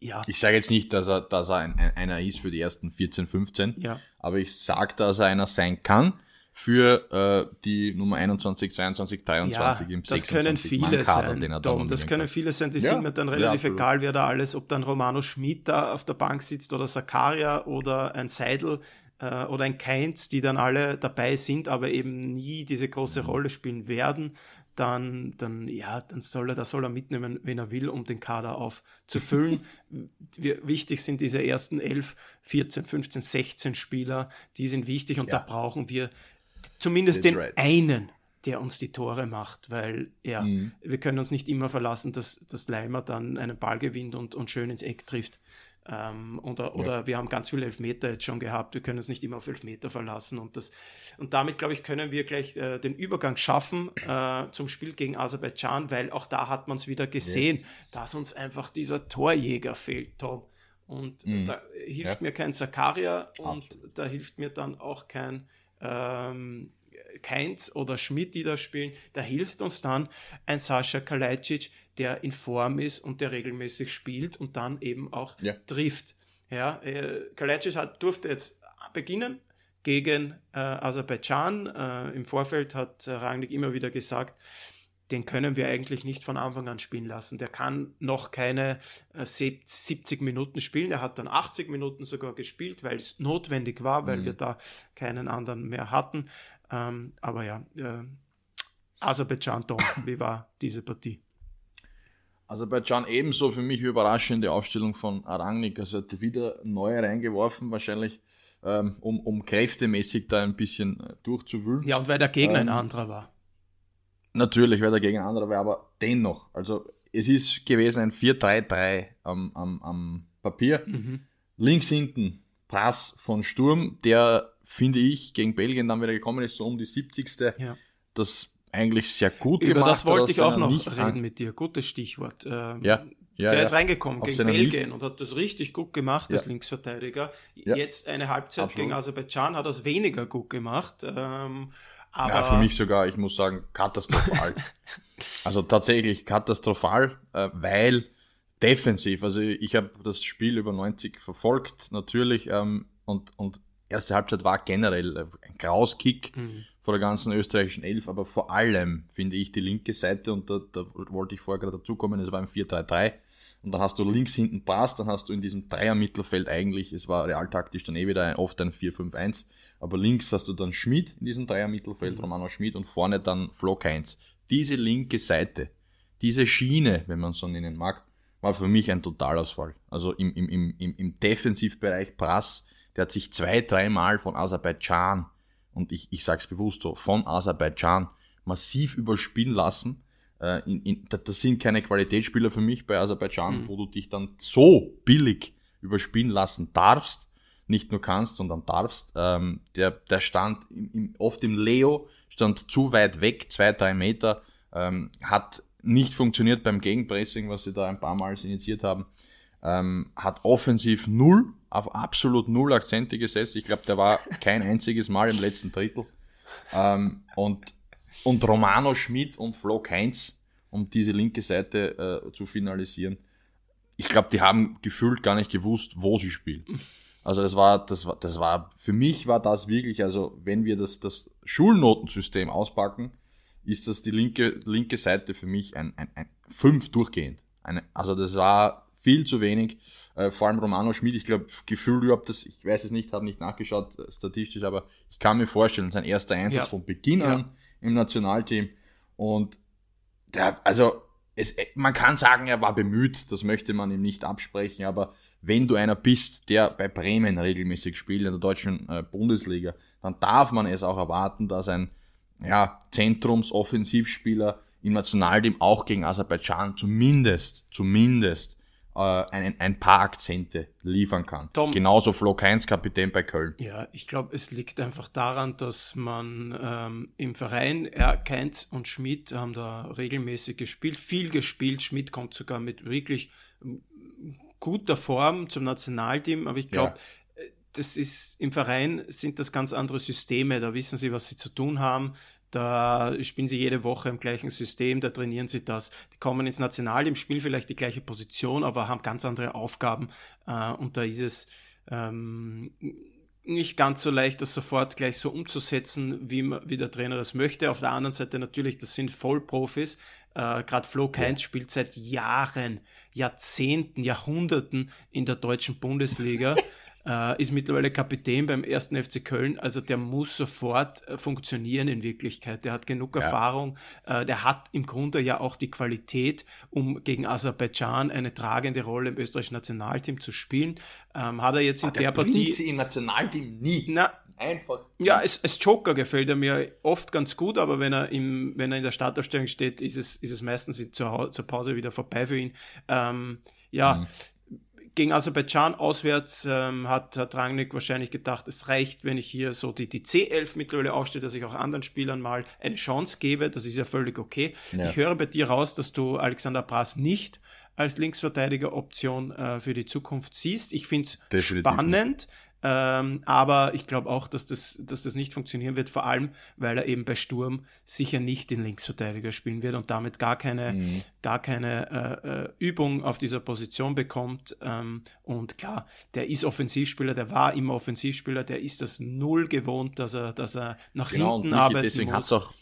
ja. Ich sage jetzt nicht, dass er, dass er ein, ein, einer ist für die ersten 14, 15, ja. aber ich sage, dass er einer sein kann für äh, die Nummer 21, 22, 23 ja, im Das können viele sein, Tom, das können viele sein, die ja, sind mir dann relativ ja, egal, wer da alles, ob dann Romano Schmid da auf der Bank sitzt oder Sakaria oder ein Seidel äh, oder ein Keins, die dann alle dabei sind, aber eben nie diese große mhm. Rolle spielen werden dann, dann, ja, dann soll er, da soll er mitnehmen, wenn er will, um den Kader aufzufüllen. wichtig sind diese ersten 11, 14, 15, 16 Spieler, die sind wichtig und ja. da brauchen wir zumindest den right. einen, der uns die Tore macht, weil ja, mhm. wir können uns nicht immer verlassen, dass, dass Leimer dann einen Ball gewinnt und, und schön ins Eck trifft. Ähm, oder oder ja. wir haben ganz viele Elfmeter jetzt schon gehabt. Wir können uns nicht immer auf Elfmeter verlassen. Und, das, und damit, glaube ich, können wir gleich äh, den Übergang schaffen äh, zum Spiel gegen Aserbaidschan, weil auch da hat man es wieder gesehen, yes. dass uns einfach dieser Torjäger fehlt, Tom. Und mm. da hilft ja. mir kein Zakaria und Absolut. da hilft mir dann auch kein ähm, Keins oder Schmidt, die da spielen. Da hilft uns dann ein Sascha Kalajdzic, der in Form ist und der regelmäßig spielt und dann eben auch ja. trifft. Ja, äh, Kalecic hat, durfte jetzt beginnen gegen äh, Aserbaidschan. Äh, Im Vorfeld hat äh, Rangnick immer wieder gesagt, den können wir eigentlich nicht von Anfang an spielen lassen. Der kann noch keine äh, 70 Minuten spielen. Er hat dann 80 Minuten sogar gespielt, weil es notwendig war, weil mhm. wir da keinen anderen mehr hatten. Ähm, aber ja, äh, Aserbaidschan, Tom, wie war diese Partie? Aserbaidschan ebenso für mich überraschende Aufstellung von Arangnik. Also hat wieder neu reingeworfen, wahrscheinlich ähm, um, um kräftemäßig da ein bisschen äh, durchzuwühlen. Ja, und weil der Gegner ähm, ein anderer war. Natürlich, weil der Gegner ein anderer war, aber dennoch. Also es ist gewesen ein 4-3-3 am, am, am Papier. Mhm. Links hinten Pass von Sturm, der, finde ich, gegen Belgien dann wieder gekommen ist, so um die 70. Ja. Das eigentlich sehr gut Über gemacht. Über das wollte ich auch noch reden mit dir. Gutes Stichwort. Ähm, ja. Ja, der ja. ist reingekommen Auf gegen Belgien und hat das richtig gut gemacht ja. als Linksverteidiger. Jetzt eine Halbzeit Absolut. gegen Aserbaidschan hat er es weniger gut gemacht. Ähm, aber ja, für mich sogar, ich muss sagen, katastrophal. also tatsächlich katastrophal, äh, weil defensiv, also ich habe das Spiel über 90 verfolgt, natürlich, ähm, und, und erste Halbzeit war generell ein Grauskick mhm. Vor der ganzen österreichischen Elf, aber vor allem finde ich die linke Seite, und da, da wollte ich vorher gerade dazukommen, es war ein 4-3-3, und dann hast du links hinten Pass, dann hast du in diesem Dreier-Mittelfeld eigentlich, es war realtaktisch dann eh wieder ein, oft ein 4-5-1, aber links hast du dann Schmid in diesem Dreier-Mittelfeld, mhm. Romano Schmid und vorne dann Flo Heinz. Diese linke Seite, diese Schiene, wenn man so nennen mag, war für mich ein Totalausfall. Also im, im, im, im Defensivbereich Prass, der hat sich zwei, dreimal von Aserbaidschan, und ich, ich sag's bewusst so, von Aserbaidschan massiv überspielen lassen äh, in, in, das sind keine Qualitätsspieler für mich bei Aserbaidschan, mhm. wo du dich dann so billig überspielen lassen darfst, nicht nur kannst, sondern darfst. Ähm, der, der stand im, im, oft im Leo, stand zu weit weg, zwei, drei Meter, ähm, hat nicht funktioniert beim Gegenpressing, was sie da ein paar Mal initiiert haben. Ähm, hat offensiv null, auf absolut null Akzente gesetzt. Ich glaube, der war kein einziges Mal im letzten Drittel. Ähm, und und Romano Schmidt und Flo Heinz, um diese linke Seite äh, zu finalisieren. Ich glaube, die haben gefühlt gar nicht gewusst, wo sie spielen. Also das war, das war, das war, für mich war das wirklich, also wenn wir das, das Schulnotensystem auspacken, ist das die linke, linke Seite für mich ein, ein, ein fünf durchgehend. Eine, also das war viel zu wenig. Äh, vor allem Romano Schmid, ich glaube, Gefühl überhaupt das, ich weiß es nicht, habe nicht nachgeschaut äh, statistisch, aber ich kann mir vorstellen, sein erster Einsatz ja. von Beginn ja. an im Nationalteam. Und der, also es, man kann sagen, er war bemüht, das möchte man ihm nicht absprechen, aber wenn du einer bist, der bei Bremen regelmäßig spielt in der deutschen äh, Bundesliga, dann darf man es auch erwarten, dass ein ja, Zentrums-Offensivspieler im Nationalteam auch gegen Aserbaidschan zumindest, zumindest äh, ein, ein paar Akzente liefern kann. Tom, Genauso Flo Keins, Kapitän bei Köln. Ja, ich glaube, es liegt einfach daran, dass man ähm, im Verein, er, Keins und Schmidt haben da regelmäßig gespielt, viel gespielt. Schmidt kommt sogar mit wirklich ähm, guter Form zum Nationalteam, aber ich glaube, ja. Äh, das ist im Verein sind das ganz andere Systeme, da wissen sie, was sie zu tun haben. Da spielen sie jede Woche im gleichen System, da trainieren sie das. Die kommen ins Nationalteam, spielen vielleicht die gleiche Position, aber haben ganz andere Aufgaben. Äh, und da ist es ähm, nicht ganz so leicht, das sofort gleich so umzusetzen, wie, wie der Trainer das möchte. Auf der anderen Seite natürlich, das sind Vollprofis. Äh, Gerade Flo Keins ja. spielt seit Jahren, Jahrzehnten, Jahrhunderten in der deutschen Bundesliga. äh, ist mittlerweile Kapitän beim ersten FC Köln. Also der muss sofort äh, funktionieren in Wirklichkeit. Der hat genug ja. Erfahrung. Äh, der hat im Grunde ja auch die Qualität, um gegen Aserbaidschan eine tragende Rolle im österreichischen Nationalteam zu spielen. Ähm, hat er jetzt in Ach, der, der Partie. sie im Nationalteam nie. Na, Einfach. Ja, als, als Joker gefällt er mir oft ganz gut, aber wenn er, im, wenn er in der Startaufstellung steht, ist es, ist es meistens zur, zur Pause wieder vorbei für ihn. Ähm, ja, mhm gegen Aserbaidschan auswärts ähm, hat, hat Rangnick wahrscheinlich gedacht, es reicht, wenn ich hier so die, die C11 mittlerweile aufstelle, dass ich auch anderen Spielern mal eine Chance gebe. Das ist ja völlig okay. Ja. Ich höre bei dir raus, dass du Alexander Brass nicht als Linksverteidiger Option äh, für die Zukunft siehst. Ich finde es spannend. Ähm, aber ich glaube auch, dass das, dass das nicht funktionieren wird, vor allem, weil er eben bei Sturm sicher nicht den Linksverteidiger spielen wird und damit gar keine, mhm. gar keine äh, äh, Übung auf dieser Position bekommt. Ähm, und klar, der ist Offensivspieler, der war immer Offensivspieler, der ist das null gewohnt, dass er, dass er nach genau, hinten arbeitet. Deswegen hat es auch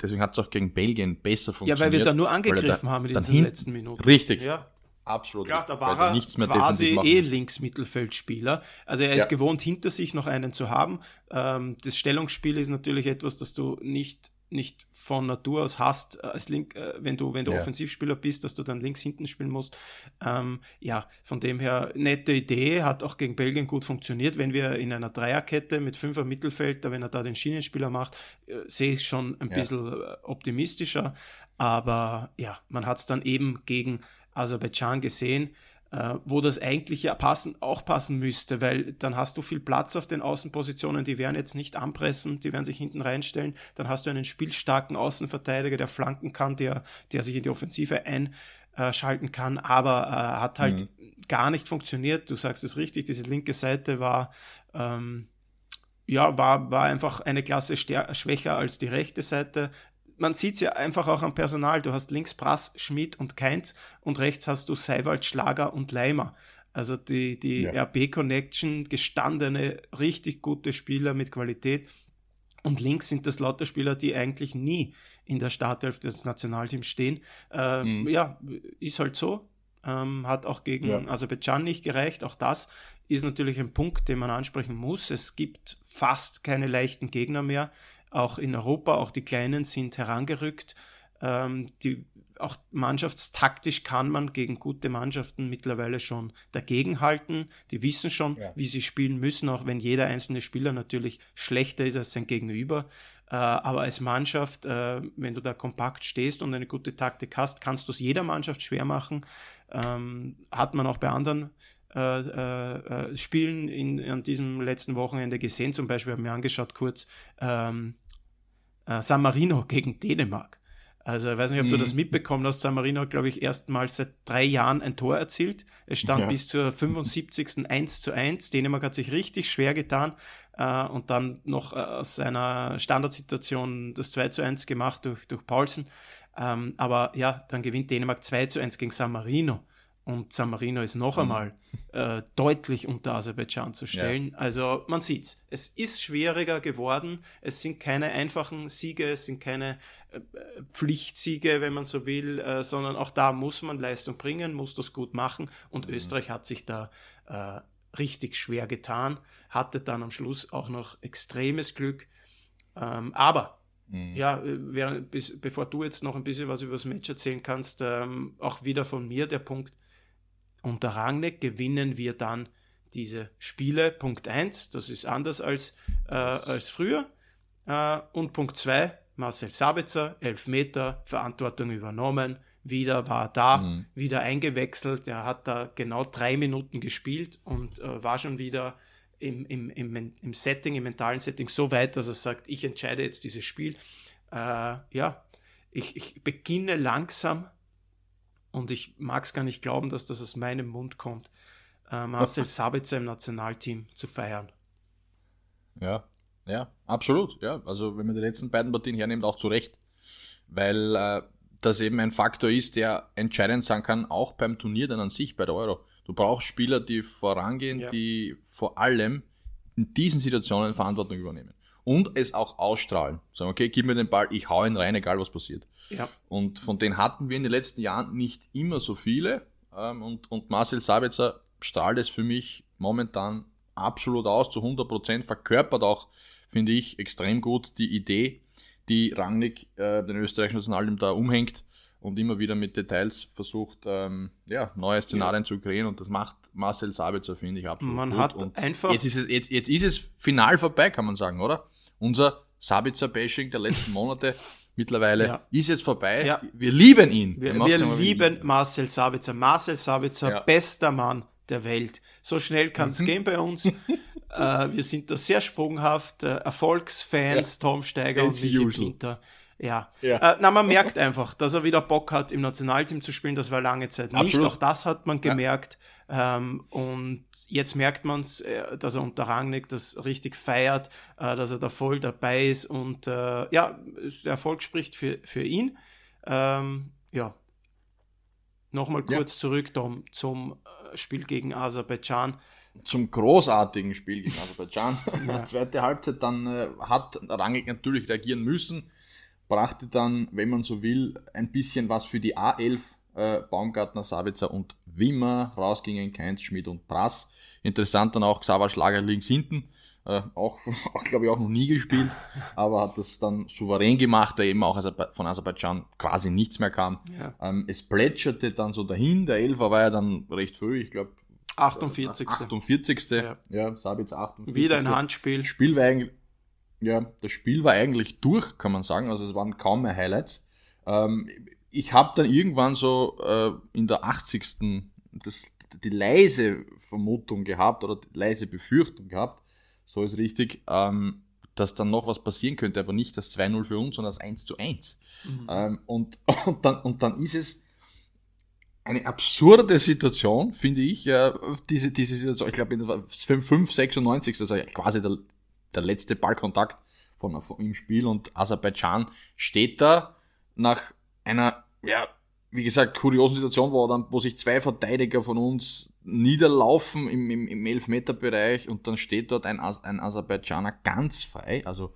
Deswegen hat es auch gegen Belgien besser funktioniert. Ja, weil wir da nur angegriffen da, haben in diesen letzten Minuten. Richtig. Ja. Absolut. Klar, da war er nichts mehr quasi eh Linksmittelfeldspieler. Also er ist ja. gewohnt, hinter sich noch einen zu haben. Ähm, das Stellungsspiel ist natürlich etwas, das du nicht nicht von Natur aus hast, äh, als Link, äh, wenn du, wenn du ja. Offensivspieler bist, dass du dann links hinten spielen musst. Ähm, ja, von dem her, nette Idee, hat auch gegen Belgien gut funktioniert. Wenn wir in einer Dreierkette mit fünfer Mittelfeld, wenn er da den Schienenspieler macht, äh, sehe ich schon ein ja. bisschen äh, optimistischer. Aber ja, man hat es dann eben gegen Aserbaidschan gesehen, äh, wo das eigentlich ja passen, auch passen müsste, weil dann hast du viel Platz auf den Außenpositionen, die werden jetzt nicht anpressen, die werden sich hinten reinstellen, dann hast du einen spielstarken Außenverteidiger, der flanken kann, der, der sich in die Offensive einschalten kann, aber äh, hat halt mhm. gar nicht funktioniert. Du sagst es richtig, diese linke Seite war ähm, ja, war, war einfach eine Klasse schwächer als die rechte Seite man sieht es ja einfach auch am Personal. Du hast links Brass, Schmidt und Keins und rechts hast du Seiwald, Schlager und Leimer. Also die, die ja. RB-Connection, gestandene, richtig gute Spieler mit Qualität. Und links sind das lauter Spieler, die eigentlich nie in der Startelf des Nationalteams stehen. Äh, mhm. Ja, ist halt so. Ähm, hat auch gegen ja. Aserbaidschan nicht gereicht. Auch das ist natürlich ein Punkt, den man ansprechen muss. Es gibt fast keine leichten Gegner mehr auch in Europa, auch die Kleinen sind herangerückt. Ähm, die, auch mannschaftstaktisch kann man gegen gute Mannschaften mittlerweile schon dagegenhalten. Die wissen schon, ja. wie sie spielen müssen, auch wenn jeder einzelne Spieler natürlich schlechter ist als sein Gegenüber. Äh, aber als Mannschaft, äh, wenn du da kompakt stehst und eine gute Taktik hast, kannst du es jeder Mannschaft schwer machen. Ähm, hat man auch bei anderen äh, äh, Spielen in, an diesem letzten Wochenende gesehen. Zum Beispiel haben wir angeschaut kurz ähm, äh, San Marino gegen Dänemark. Also ich weiß nicht, ob mhm. du das mitbekommen hast. San Marino hat, glaube ich, erstmals seit drei Jahren ein Tor erzielt. Es stand ja. bis zur 75. 1 zu 1. Dänemark hat sich richtig schwer getan äh, und dann noch äh, aus einer Standardsituation das 2 zu 1 gemacht durch, durch Paulsen. Ähm, aber ja, dann gewinnt Dänemark 2 zu 1 gegen San Marino und San Marino ist noch mhm. einmal äh, deutlich unter Aserbaidschan zu stellen. Ja. Also man sieht's. Es ist schwieriger geworden. Es sind keine einfachen Siege, es sind keine äh, Pflichtsiege, wenn man so will, äh, sondern auch da muss man Leistung bringen, muss das gut machen. Und mhm. Österreich hat sich da äh, richtig schwer getan, hatte dann am Schluss auch noch extremes Glück. Ähm, aber mhm. ja, äh, während, bis, bevor du jetzt noch ein bisschen was über das Match erzählen kannst, ähm, auch wieder von mir der Punkt, unter Rangnick gewinnen wir dann diese Spiele. Punkt 1, das ist anders als, äh, als früher. Äh, und Punkt 2, Marcel Sabitzer, Meter, Verantwortung übernommen, wieder war da, mhm. wieder eingewechselt. Er hat da genau drei Minuten gespielt und äh, war schon wieder im, im, im, im Setting, im mentalen Setting so weit, dass er sagt, ich entscheide jetzt dieses Spiel. Äh, ja, ich, ich beginne langsam und ich mag es gar nicht glauben, dass das aus meinem Mund kommt, äh, Marcel Sabitzer im Nationalteam zu feiern. Ja, ja, absolut. Ja, also wenn man die letzten beiden Partien hernimmt, auch zu Recht, weil äh, das eben ein Faktor ist, der entscheidend sein kann, auch beim Turnier dann an sich, bei der Euro. Du brauchst Spieler, die vorangehen, ja. die vor allem in diesen Situationen Verantwortung übernehmen und es auch ausstrahlen. Sagen, okay, gib mir den Ball, ich hau ihn rein, egal was passiert. Ja. Und von denen hatten wir in den letzten Jahren nicht immer so viele. Ähm, und, und Marcel Sabitzer strahlt es für mich momentan absolut aus, zu 100 Prozent, verkörpert auch, finde ich, extrem gut die Idee, die Rangnick, äh, den österreichischen Nationalteam, da umhängt und immer wieder mit Details versucht, ähm, ja, neue Szenarien ja. zu kreieren und das macht Marcel Sabitzer, finde ich, absolut man gut. Hat und einfach jetzt ist, es, jetzt, jetzt ist es final vorbei, kann man sagen, oder? Unser Sabitzer-Bashing der letzten Monate mittlerweile ja. ist jetzt vorbei. Ja. Wir lieben ihn. Wir, wir lieben Marcel Sabitzer. Marcel Sabitzer, ja. bester Mann der Welt. So schnell kann es mhm. gehen bei uns. äh, wir sind da sehr sprunghaft. Äh, Erfolgsfans, Tom Steiger As und Michi Pinter. Ja. ja. Äh, na, man merkt einfach, dass er wieder Bock hat, im Nationalteam zu spielen. Das war lange Zeit nicht. Absolut. Auch das hat man gemerkt. Ähm, und jetzt merkt man es, äh, dass er unter Rangnick das richtig feiert, äh, dass er da voll dabei ist. Und äh, ja, der Erfolg spricht für, für ihn. Ähm, ja. Nochmal kurz ja. zurück, Tom, zum äh, Spiel gegen Aserbaidschan zum großartigen Spiel gegen Aserbaidschan. Ja. Zweite Halbzeit dann äh, hat Rangnick natürlich reagieren müssen brachte dann, wenn man so will, ein bisschen was für die A11 äh, Baumgartner, Sabitzer und Wimmer. Rausgingen Keins, Schmidt und Brass. Interessant dann auch Xaver Schlager links hinten. Äh, auch, auch glaube ich, auch noch nie gespielt, aber hat das dann souverän gemacht, da eben auch von Aserbaidschan quasi nichts mehr kam. Ja. Ähm, es plätscherte dann so dahin, der Elfer war ja dann recht früh, ich glaube 48. 48. Ja, ja Sabitzer 48. Wieder ein Handspiel. Spiel war eigentlich, ja, das Spiel war eigentlich durch, kann man sagen. Also es waren kaum mehr Highlights. Ähm, ich habe dann irgendwann so äh, in der 80. Das, die leise Vermutung gehabt oder die leise Befürchtung gehabt, so ist richtig, ähm, dass dann noch was passieren könnte, aber nicht das 2-0 für uns, sondern das 1 zu 1. Mhm. Ähm, und, und, dann, und dann ist es eine absurde Situation, finde ich, äh, diese, diese Situation, ich glaube, in der 5, 96, also quasi der der letzte Ballkontakt von, von im Spiel und Aserbaidschan steht da nach einer, ja, wie gesagt, kuriosen Situation, wo, dann, wo sich zwei Verteidiger von uns niederlaufen im, im, im Elfmeterbereich und dann steht dort ein, ein Aserbaidschaner ganz frei, also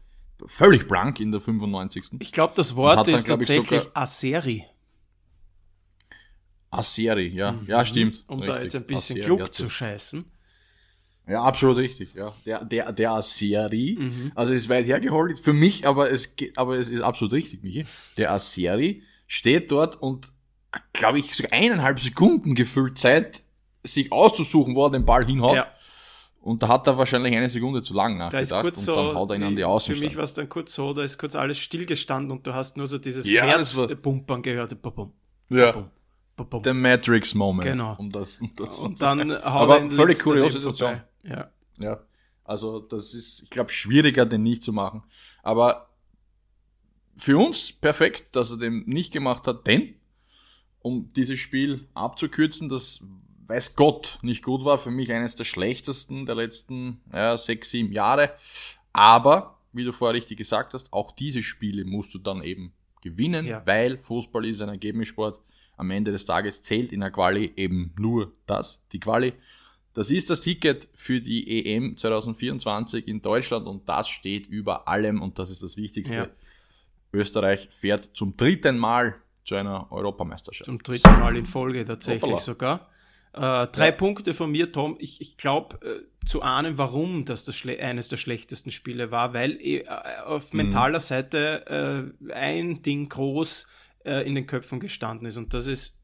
völlig blank in der 95. Ich glaube, das Wort ist dann, tatsächlich Aseri. Aseri, ja, mhm. ja, stimmt. Um richtig. da jetzt ein bisschen Aseri klug zu scheißen. Ja, absolut richtig, ja. Der, der, der Aseri, mhm. also ist weit hergeholt für mich, aber es aber es ist absolut richtig, Michi. Der Aseri steht dort und, glaube ich, sogar eineinhalb Sekunden gefühlt Zeit, sich auszusuchen, wo er den Ball hinhaut. Ja. Und da hat er wahrscheinlich eine Sekunde zu lang nachgedacht da ist kurz und dann haut er ihn an die Außenstand. Für mich war es dann kurz so, da ist kurz alles stillgestanden und du hast nur so dieses ja, Herzpumpern gehört. Bum, ja. Bum. Der Matrix-Moment. Genau. Um das, um das und dann haut Aber völlig kuriose Situation. Ja. Ja. Also das ist, ich glaube, schwieriger, den nicht zu machen. Aber für uns perfekt, dass er den nicht gemacht hat, denn um dieses Spiel abzukürzen, das weiß Gott nicht gut war, für mich eines der schlechtesten der letzten ja, sechs, sieben Jahre. Aber, wie du vorher richtig gesagt hast, auch diese Spiele musst du dann eben gewinnen, ja. weil Fußball ist ein Ergebnissport. Am Ende des Tages zählt in der Quali eben nur das, die Quali. Das ist das Ticket für die EM 2024 in Deutschland und das steht über allem und das ist das Wichtigste. Ja. Österreich fährt zum dritten Mal zu einer Europameisterschaft. Zum dritten Mal in Folge tatsächlich Hoppala. sogar. Äh, drei ja. Punkte von mir, Tom. Ich, ich glaube äh, zu ahnen, warum das, das eines der schlechtesten Spiele war, weil äh, auf mhm. mentaler mhm. Seite äh, ein Ding groß äh, in den Köpfen gestanden ist und das ist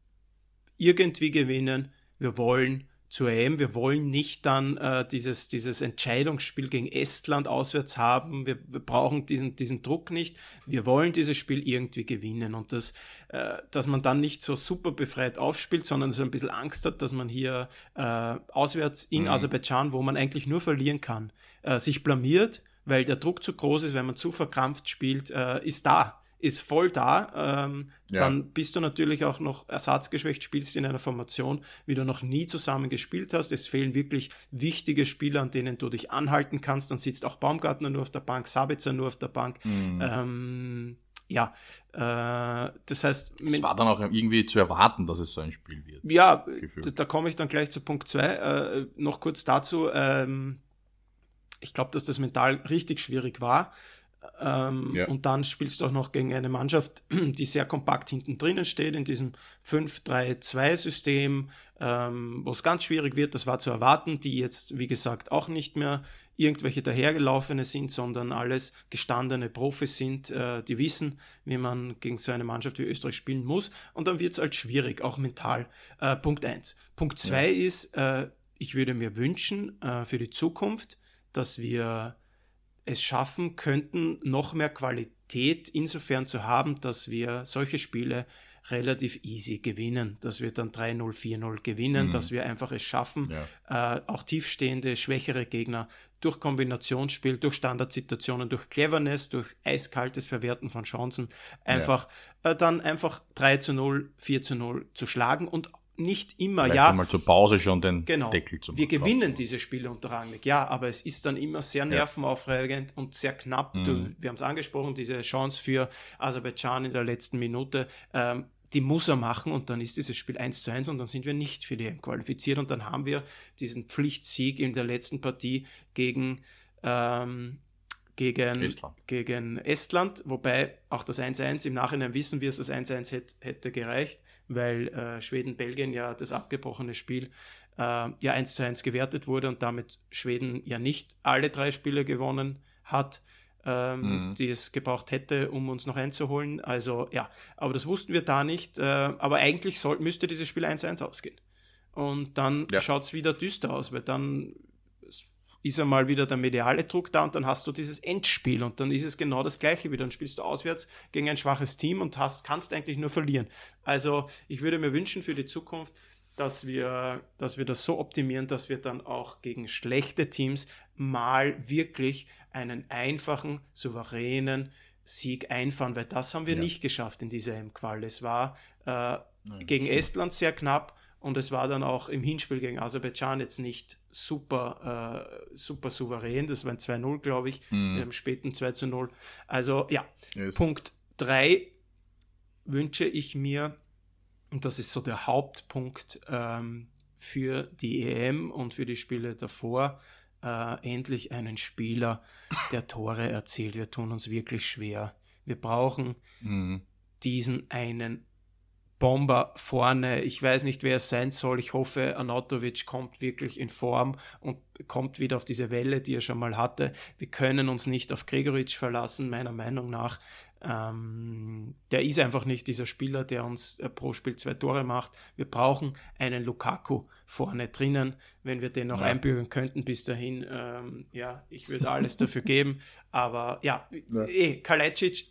irgendwie gewinnen. Wir wollen zur EM. Wir wollen nicht dann äh, dieses, dieses Entscheidungsspiel gegen Estland auswärts haben. Wir, wir, brauchen diesen, diesen Druck nicht. Wir wollen dieses Spiel irgendwie gewinnen. Und das, äh, dass man dann nicht so super befreit aufspielt, sondern so ein bisschen Angst hat, dass man hier äh, auswärts in mhm. Aserbaidschan, wo man eigentlich nur verlieren kann, äh, sich blamiert, weil der Druck zu groß ist, wenn man zu verkrampft spielt, äh, ist da ist voll da. Ähm, ja. Dann bist du natürlich auch noch ersatzgeschwächt, spielst in einer Formation, wie du noch nie zusammen gespielt hast. Es fehlen wirklich wichtige Spieler, an denen du dich anhalten kannst. Dann sitzt auch Baumgartner nur auf der Bank, Sabitzer nur auf der Bank. Mhm. Ähm, ja, äh, das heißt. Es war dann auch irgendwie zu erwarten, dass es so ein Spiel wird. Ja, da, da komme ich dann gleich zu Punkt 2. Äh, noch kurz dazu. Ähm, ich glaube, dass das mental richtig schwierig war. Ähm, ja. Und dann spielst du auch noch gegen eine Mannschaft, die sehr kompakt hinten drinnen steht, in diesem 5-3-2-System, ähm, wo es ganz schwierig wird, das war zu erwarten, die jetzt, wie gesagt, auch nicht mehr irgendwelche dahergelaufene sind, sondern alles gestandene Profis sind, äh, die wissen, wie man gegen so eine Mannschaft wie Österreich spielen muss. Und dann wird es halt schwierig, auch mental. Äh, Punkt 1. Punkt 2 ja. ist, äh, ich würde mir wünschen äh, für die Zukunft, dass wir es schaffen könnten, noch mehr Qualität insofern zu haben, dass wir solche Spiele relativ easy gewinnen, dass wir dann 3-0, 4-0 gewinnen, mhm. dass wir einfach es schaffen, ja. äh, auch tiefstehende, schwächere Gegner durch Kombinationsspiel, durch Standardsituationen, durch Cleverness, durch eiskaltes Verwerten von Chancen einfach ja. äh, dann einfach 3 zu 0, 4 zu 0 zu schlagen und nicht immer, Vielleicht ja. mal zur Pause schon den genau, Deckel zu machen. Wir gewinnen diese Spiele unter Rangnick, ja, aber es ist dann immer sehr nervenaufregend ja. und sehr knapp. Mhm. Du, wir haben es angesprochen, diese Chance für Aserbaidschan in der letzten Minute. Ähm, die muss er machen und dann ist dieses Spiel 1 zu 1 und dann sind wir nicht für die EM qualifiziert und dann haben wir diesen Pflichtsieg in der letzten Partie gegen, ähm, gegen, Estland. gegen Estland, wobei auch das 1-1 im Nachhinein wissen wir es, das 1-1 hätte, hätte gereicht weil äh, Schweden-Belgien ja das abgebrochene Spiel äh, ja 1 zu 1 gewertet wurde und damit Schweden ja nicht alle drei Spiele gewonnen hat, ähm, mhm. die es gebraucht hätte, um uns noch einzuholen. Also ja, aber das wussten wir da nicht. Äh, aber eigentlich soll, müsste dieses Spiel 1-1 ausgehen. Und dann ja. schaut es wieder düster aus, weil dann ist einmal wieder der mediale Druck da und dann hast du dieses Endspiel und dann ist es genau das gleiche wieder. Dann spielst du auswärts gegen ein schwaches Team und hast, kannst eigentlich nur verlieren. Also ich würde mir wünschen für die Zukunft, dass wir, dass wir das so optimieren, dass wir dann auch gegen schlechte Teams mal wirklich einen einfachen, souveränen Sieg einfahren, weil das haben wir ja. nicht geschafft in dieser M-Qual. Es war äh, gegen Estland sehr knapp und es war dann auch im Hinspiel gegen Aserbaidschan jetzt nicht super, äh, super souverän. Das war ein 2-0, glaube ich, mhm. im späten 2-0. Also ja, yes. Punkt 3 wünsche ich mir, und das ist so der Hauptpunkt ähm, für die EM und für die Spiele davor, äh, endlich einen Spieler, der Tore erzielt. Wir tun uns wirklich schwer. Wir brauchen mhm. diesen einen Bomber vorne. Ich weiß nicht, wer es sein soll. Ich hoffe, Anatovic kommt wirklich in Form und kommt wieder auf diese Welle, die er schon mal hatte. Wir können uns nicht auf Gregoritsch verlassen, meiner Meinung nach. Ähm, der ist einfach nicht dieser Spieler, der uns äh, pro Spiel zwei Tore macht. Wir brauchen einen Lukaku vorne drinnen. Wenn wir den noch ja. einbürgern könnten bis dahin, ähm, ja, ich würde alles dafür geben. Aber ja, ja. eh, Kalecic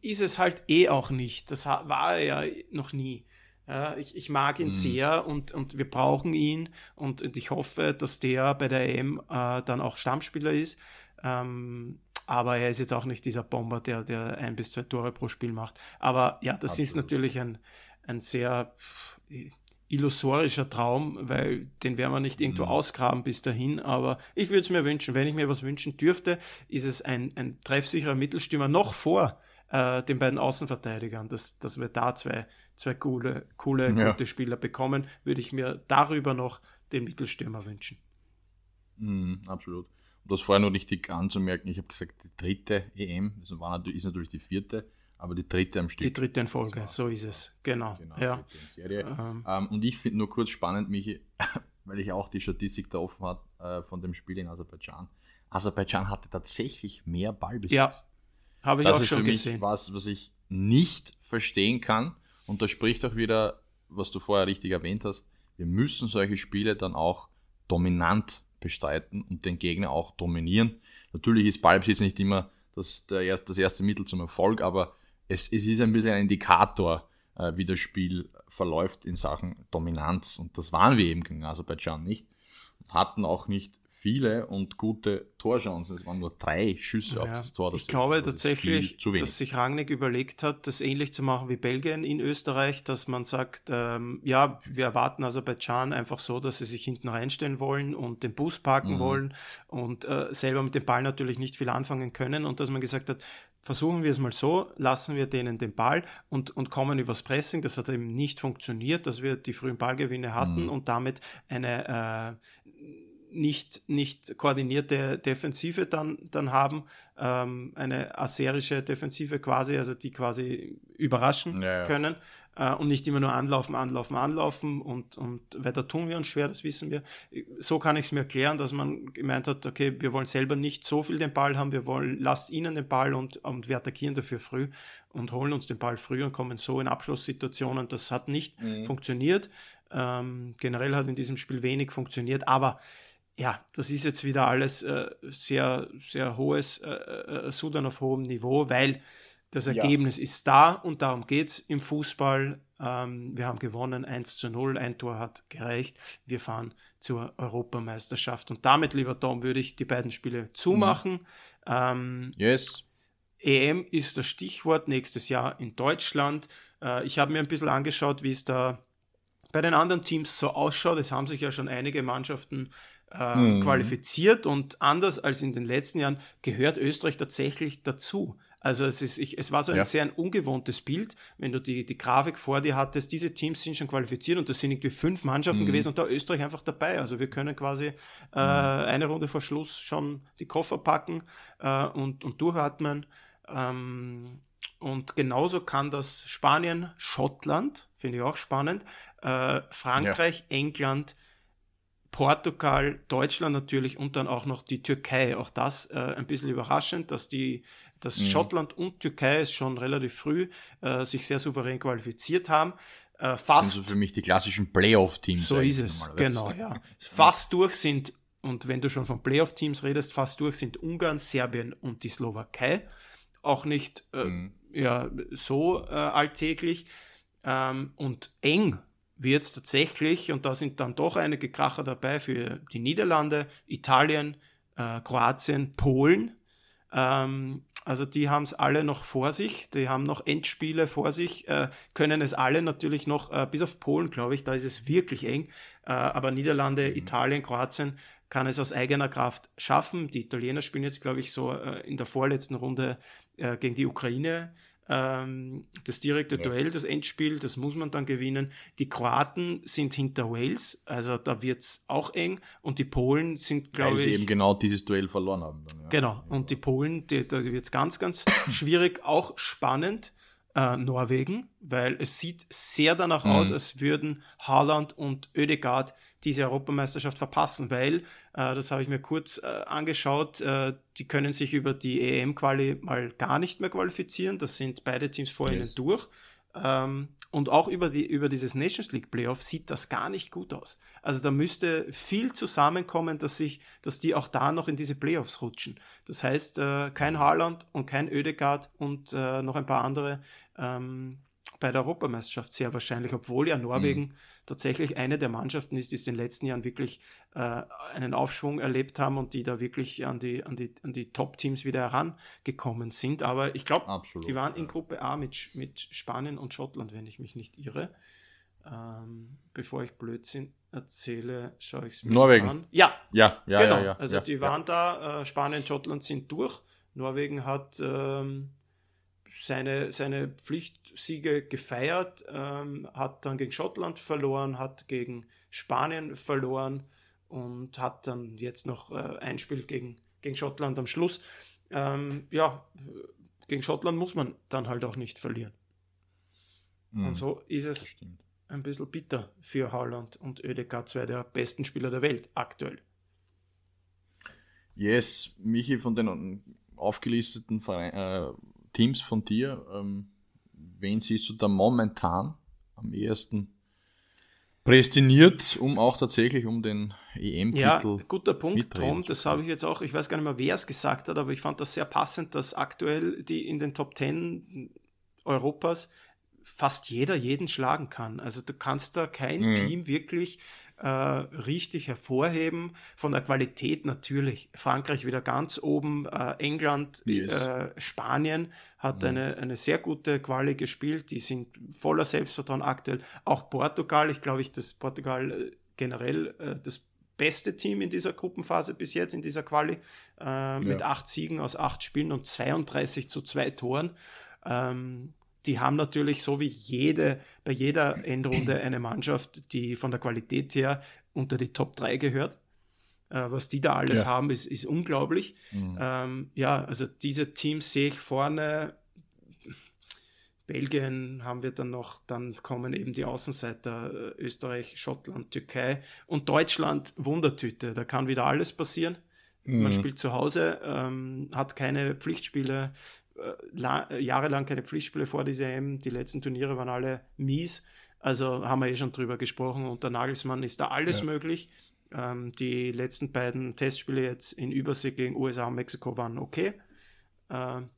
ist es halt eh auch nicht. Das war er ja noch nie. Ja, ich, ich mag ihn mhm. sehr und, und wir brauchen ihn und, und ich hoffe, dass der bei der EM äh, dann auch Stammspieler ist. Ähm, aber er ist jetzt auch nicht dieser Bomber, der, der ein bis zwei Tore pro Spiel macht. Aber ja, das Absolut. ist natürlich ein, ein sehr illusorischer Traum, weil den werden wir nicht irgendwo mhm. ausgraben bis dahin. Aber ich würde es mir wünschen, wenn ich mir was wünschen dürfte, ist es ein, ein treffsicherer Mittelstürmer noch vor äh, den beiden Außenverteidigern, dass, dass wir da zwei, zwei coole, coole, ja. gute Spieler bekommen, würde ich mir darüber noch den Mittelstürmer wünschen. Mm, absolut. Um das vorher noch richtig anzumerken, ich habe gesagt, die dritte EM, also war natürlich, ist natürlich die vierte, aber die dritte am Stück. Die dritte in Folge, so ist es, genau. genau ja. Ähm. Ähm, und ich finde nur kurz spannend, Michi, weil ich auch die Statistik da offen habe äh, von dem Spiel in Aserbaidschan. Aserbaidschan hatte tatsächlich mehr Ballbesitz. Ja, habe ich das auch schon gesehen. Was, was ich nicht verstehen kann, und da spricht auch wieder, was du vorher richtig erwähnt hast, wir müssen solche Spiele dann auch dominant bestreiten und den Gegner auch dominieren. Natürlich ist Ballbesitz nicht immer das, der, das erste Mittel zum Erfolg, aber es, es ist ein bisschen ein Indikator, äh, wie das Spiel verläuft in Sachen Dominanz. Und das waren wir eben gegen Aserbaidschan nicht. Hatten auch nicht viele und gute Torchancen. Es waren nur drei Schüsse ja, auf das Tor. Das ich glaube das tatsächlich, dass sich Rangnick überlegt hat, das ähnlich zu machen wie Belgien in Österreich, dass man sagt, ähm, ja, wir erwarten Aserbaidschan einfach so, dass sie sich hinten reinstellen wollen und den Bus parken mhm. wollen und äh, selber mit dem Ball natürlich nicht viel anfangen können und dass man gesagt hat, versuchen wir es mal so, lassen wir denen den Ball und, und kommen übers Pressing. Das hat eben nicht funktioniert, dass wir die frühen Ballgewinne hatten mhm. und damit eine, äh, nicht, nicht koordinierte Defensive dann, dann haben, ähm, eine aserische Defensive quasi, also die quasi überraschen ja, ja. können äh, und nicht immer nur anlaufen, anlaufen, anlaufen und, und weil da tun wir uns schwer, das wissen wir. So kann ich es mir erklären, dass man gemeint hat, okay, wir wollen selber nicht so viel den Ball haben, wir wollen, lasst ihnen den Ball und, und wir attackieren dafür früh und holen uns den Ball früh und kommen so in Abschlusssituationen. Das hat nicht mhm. funktioniert. Ähm, generell hat in diesem Spiel wenig funktioniert, aber ja, das ist jetzt wieder alles äh, sehr, sehr hohes äh, äh, Sudan auf hohem Niveau, weil Das Ergebnis ja. ist da und darum geht es im Fußball. Ähm, wir haben gewonnen, 1 zu 0, ein Tor hat gereicht. Wir fahren zur Europameisterschaft. Und damit, lieber Tom, würde ich die beiden Spiele zumachen. Mhm. Ähm, yes. EM ist das Stichwort nächstes Jahr in Deutschland. Äh, ich habe mir ein bisschen angeschaut, wie es da bei den anderen Teams so ausschaut. Es haben sich ja schon einige Mannschaften äh, mhm. qualifiziert und anders als in den letzten Jahren gehört Österreich tatsächlich dazu. Also es, ist, ich, es war so ein ja. sehr ein ungewohntes Bild, wenn du die, die Grafik vor dir hattest, diese Teams sind schon qualifiziert und das sind irgendwie fünf Mannschaften mhm. gewesen und da Österreich einfach dabei. Also wir können quasi äh, mhm. eine Runde vor Schluss schon die Koffer packen äh, und, und durchatmen. Ähm, und genauso kann das Spanien, Schottland, finde ich auch spannend, äh, Frankreich, ja. England, Portugal, Deutschland natürlich und dann auch noch die Türkei. Auch das äh, ein bisschen überraschend, dass die dass mhm. Schottland und Türkei es schon relativ früh äh, sich sehr souverän qualifiziert haben. Äh, fast, sind so für mich die klassischen Playoff-Teams. So ist es, genau, ja. Fast durch sind, und wenn du schon von Playoff-Teams redest, fast durch sind Ungarn, Serbien und die Slowakei. Auch nicht äh, mhm. ja, so äh, alltäglich. Ähm, und eng wird es tatsächlich, und da sind dann doch einige Kracher dabei für die Niederlande, Italien, äh, Kroatien, Polen. Ähm, also die haben es alle noch vor sich, die haben noch Endspiele vor sich, äh, können es alle natürlich noch, äh, bis auf Polen, glaube ich, da ist es wirklich eng, äh, aber Niederlande, mhm. Italien, Kroatien kann es aus eigener Kraft schaffen. Die Italiener spielen jetzt, glaube ich, so äh, in der vorletzten Runde äh, gegen die Ukraine ähm, das direkte ja. Duell, das Endspiel, das muss man dann gewinnen. Die Kroaten sind hinter Wales, also da wird es auch eng. Und die Polen sind, glaube ich. Weil sie eben genau dieses Duell verloren haben. Dann, ja. Genau. Und die Polen, die, da wird es ganz, ganz schwierig, auch spannend. Äh, Norwegen, weil es sieht sehr danach mhm. aus, als würden Haaland und Oedegaard diese Europameisterschaft verpassen, weil, äh, das habe ich mir kurz äh, angeschaut, äh, die können sich über die EM-Quali mal gar nicht mehr qualifizieren. Das sind beide Teams vor yes. ihnen durch. Ähm, und auch über, die, über dieses Nations League Playoff sieht das gar nicht gut aus. Also da müsste viel zusammenkommen, dass, sich, dass die auch da noch in diese Playoffs rutschen. Das heißt, äh, kein Haaland und kein Oedegaard und äh, noch ein paar andere ähm, bei der Europameisterschaft sehr wahrscheinlich, obwohl ja Norwegen mhm. tatsächlich eine der Mannschaften ist, die in den letzten Jahren wirklich äh, einen Aufschwung erlebt haben und die da wirklich an die, an die, an die Top-Teams wieder herangekommen sind. Aber ich glaube, die waren in Gruppe A mit, mit Spanien und Schottland, wenn ich mich nicht irre. Ähm, bevor ich Blödsinn erzähle, schaue ich es mir Norwegen. an. Ja, ja, ja genau. Ja, ja, also die waren da, äh, Spanien, Schottland sind durch. Norwegen hat ähm, seine, seine Pflichtsiege gefeiert, ähm, hat dann gegen Schottland verloren, hat gegen Spanien verloren und hat dann jetzt noch äh, ein Spiel gegen, gegen Schottland am Schluss. Ähm, ja, gegen Schottland muss man dann halt auch nicht verlieren. Mhm. Und so ist es ein bisschen bitter für Haaland und Oedegaard, zwei der besten Spieler der Welt aktuell. Yes, Michi, von den aufgelisteten Verein, äh, Teams von dir, ähm, wen siehst du da momentan am ehesten prädestiniert, um auch tatsächlich um den EM-Titel. Ja, guter Punkt, Tom. Das habe ich jetzt auch, ich weiß gar nicht mehr, wer es gesagt hat, aber ich fand das sehr passend, dass aktuell die in den Top 10 Europas fast jeder jeden schlagen kann. Also du kannst da kein mhm. Team wirklich äh, richtig hervorheben. Von der Qualität natürlich. Frankreich wieder ganz oben, äh, England, yes. äh, Spanien hat mhm. eine, eine sehr gute Quali gespielt. Die sind voller Selbstvertrauen aktuell. Auch Portugal, ich glaube, ich, dass Portugal äh, generell äh, das beste Team in dieser Gruppenphase bis jetzt, in dieser Quali, äh, mit ja. acht Siegen aus acht Spielen und 32 zu zwei Toren. Ähm, die haben natürlich so wie jede, bei jeder Endrunde eine Mannschaft, die von der Qualität her unter die Top 3 gehört. Äh, was die da alles ja. haben, ist, ist unglaublich. Mhm. Ähm, ja, also diese Teams sehe ich vorne. Belgien haben wir dann noch, dann kommen eben die Außenseiter, äh, Österreich, Schottland, Türkei und Deutschland, Wundertüte. Da kann wieder alles passieren. Mhm. Man spielt zu Hause, ähm, hat keine Pflichtspiele, äh, jahrelang keine Pflichtspiele vor dieser EM. Die letzten Turniere waren alle mies. Also haben wir eh schon drüber gesprochen. Unter Nagelsmann ist da alles ja. möglich. Ähm, die letzten beiden Testspiele jetzt in Übersee gegen USA und Mexiko waren okay. Ähm,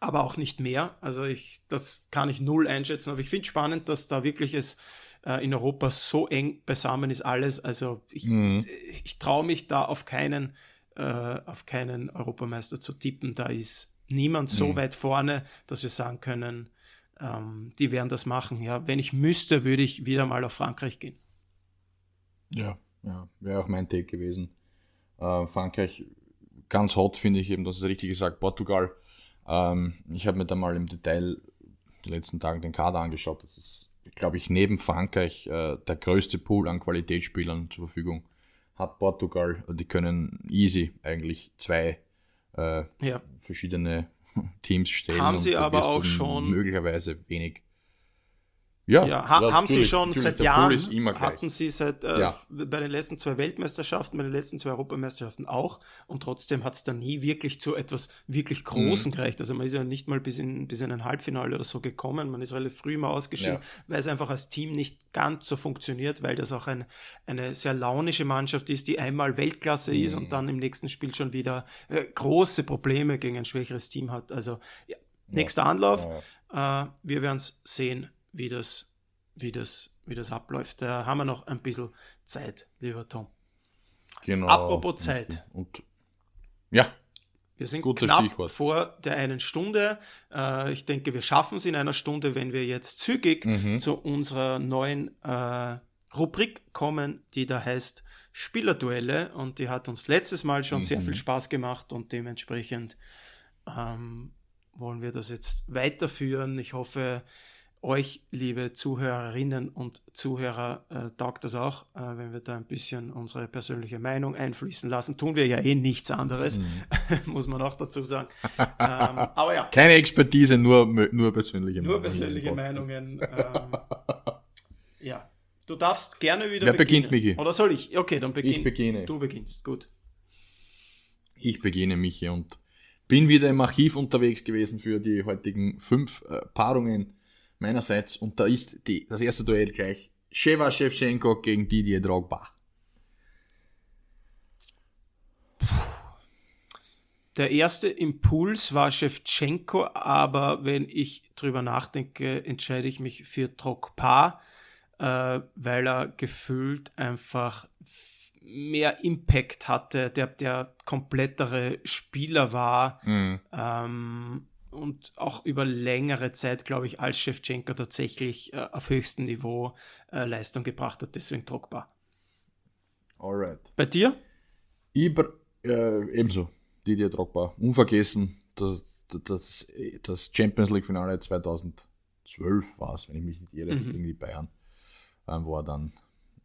aber auch nicht mehr. Also ich, das kann ich null einschätzen. Aber ich finde spannend, dass da wirklich es äh, in Europa so eng beisammen ist alles. Also ich, mhm. ich, ich traue mich da auf keinen, äh, auf keinen Europameister zu tippen. Da ist niemand so mhm. weit vorne, dass wir sagen können, ähm, die werden das machen. Ja, wenn ich müsste, würde ich wieder mal auf Frankreich gehen. Ja, ja, wäre auch mein Take gewesen. Äh, Frankreich ganz hot finde ich eben, das ist richtig gesagt, Portugal. Ähm, ich habe mir da mal im Detail die letzten Tage den Kader angeschaut. Das ist, glaube ich, neben Frankreich äh, der größte Pool an Qualitätsspielern zur Verfügung. Hat Portugal, die können easy eigentlich zwei äh, ja. verschiedene Teams stellen. Haben sie aber auch schon möglicherweise wenig ja, ja ha haben sie schon seit Jahren, hatten sie seit äh, ja. bei den letzten zwei Weltmeisterschaften, bei den letzten zwei Europameisterschaften auch und trotzdem hat es dann nie wirklich zu etwas wirklich Großen mhm. gereicht. Also man ist ja nicht mal bis in, bis in ein Halbfinale oder so gekommen, man ist relativ früh mal ausgeschieden, ja. weil es einfach als Team nicht ganz so funktioniert, weil das auch ein, eine sehr launische Mannschaft ist, die einmal Weltklasse mhm. ist und dann im nächsten Spiel schon wieder äh, große Probleme gegen ein schwächeres Team hat. Also ja, nächster Anlauf, äh, wir werden es sehen wie das, wie das, wie das abläuft. Da haben wir noch ein bisschen Zeit, lieber Tom. Genau. Apropos Zeit. Und, und ja. Wir sind knapp Stichwort. vor der einen Stunde. Äh, ich denke, wir schaffen es in einer Stunde, wenn wir jetzt zügig mhm. zu unserer neuen äh, Rubrik kommen, die da heißt Spielerduelle. Und die hat uns letztes Mal schon mhm. sehr viel Spaß gemacht und dementsprechend ähm, wollen wir das jetzt weiterführen. Ich hoffe, euch, liebe Zuhörerinnen und Zuhörer, äh, taugt das auch, äh, wenn wir da ein bisschen unsere persönliche Meinung einfließen lassen. Tun wir ja eh nichts anderes, mhm. muss man auch dazu sagen. ähm, aber ja. Keine Expertise, nur, nur persönliche Meinungen. Nur persönliche Meinungen. Ähm, ja. Du darfst gerne wieder Wer beginnen. beginnt, Michi? Oder soll ich? Okay, dann beginn. Ich beginne. Du beginnst, gut. Ich beginne, Michi, und bin wieder im Archiv unterwegs gewesen für die heutigen fünf äh, Paarungen meinerseits. Und da ist die, das erste Duell gleich Sheva Shevchenko gegen Didier Drogba. Der erste Impuls war Shevchenko, aber wenn ich drüber nachdenke, entscheide ich mich für Drogba, äh, weil er gefühlt einfach mehr Impact hatte, der der komplettere Spieler war. Mhm. Ähm, und auch über längere Zeit, glaube ich, als Shevchenko tatsächlich äh, auf höchstem Niveau äh, Leistung gebracht hat. Deswegen druckbar. Alright. Bei dir? Ibr äh, ebenso. Didier Drogba. Unvergessen, das, das, das Champions League Finale 2012 war es, wenn ich mich nicht irre, mhm. gegen die Bayern, ähm, wo er dann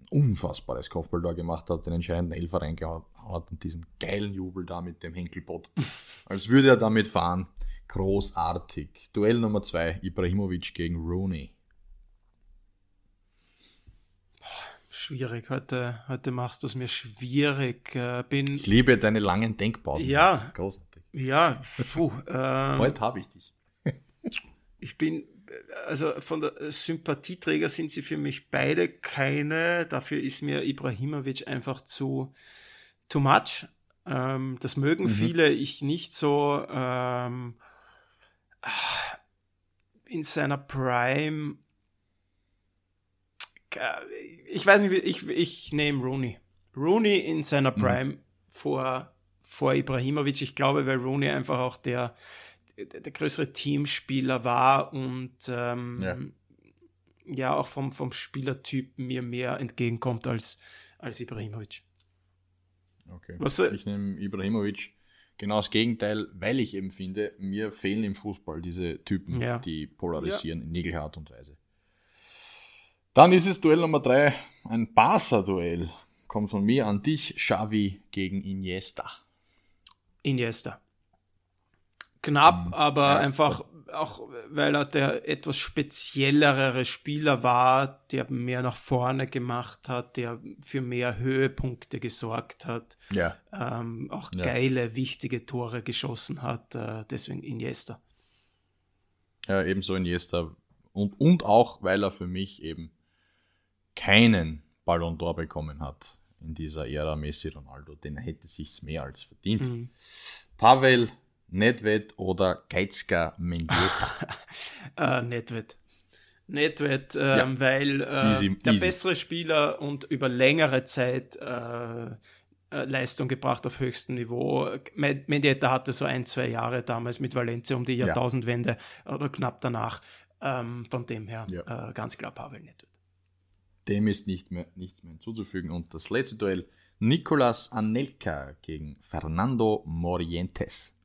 unfassbares Kopfball da gemacht hat, den entscheidenden Elfer reingehauen hat und diesen geilen Jubel da mit dem Henkelbot. Als würde er damit fahren. Großartig. Duell Nummer 2, Ibrahimovic gegen Rooney. Schwierig, heute, heute machst du es mir schwierig. Äh, bin, ich liebe deine langen Denkpausen. Ja. Großartig. Ja, puh, ähm, Heute habe ich dich. ich bin, also von der Sympathieträger sind sie für mich beide keine. Dafür ist mir Ibrahimovic einfach zu too much. Ähm, das mögen mhm. viele, ich nicht so. Ähm, in seiner Prime. Ich weiß nicht, ich, ich nehme Rooney. Rooney in seiner mhm. Prime mhm. vor, vor Ibrahimovic. Ich glaube, weil Rooney einfach auch der, der, der größere Teamspieler war und ähm, ja. ja. auch vom, vom Spielertyp mir mehr entgegenkommt als, als Ibrahimovic. Okay. Was, ich nehme Ibrahimovic genau das Gegenteil, weil ich eben finde, mir fehlen im Fußball diese Typen, ja. die polarisieren ja. in jeglicher Art und Weise. Dann ist es Duell Nummer 3, ein Barca-Duell. Kommt von mir an dich, Xavi gegen Iniesta. Iniesta. Knapp, hm. aber ja, einfach auch weil er der etwas speziellere Spieler war, der mehr nach vorne gemacht hat, der für mehr Höhepunkte gesorgt hat, ja. ähm, auch ja. geile, wichtige Tore geschossen hat, äh, deswegen Iniesta. Ja, ebenso Iniesta. Und, und auch, weil er für mich eben keinen Ballon d'Or bekommen hat in dieser Ära Messi Ronaldo, den er hätte sich's mehr als verdient. Mhm. Pavel Nedved oder Geizka Mendieta? äh, Nedved. Nedved, ähm, ja. weil äh, easy, der easy. bessere Spieler und über längere Zeit äh, äh, Leistung gebracht auf höchstem Niveau. Mendieta hatte so ein, zwei Jahre damals mit Valencia um die Jahrtausendwende ja. oder knapp danach. Ähm, von dem her ja. äh, ganz klar Pavel Nedved. Dem ist nicht mehr, nichts mehr hinzuzufügen. Und das letzte Duell Nicolas Anelka gegen Fernando Morientes.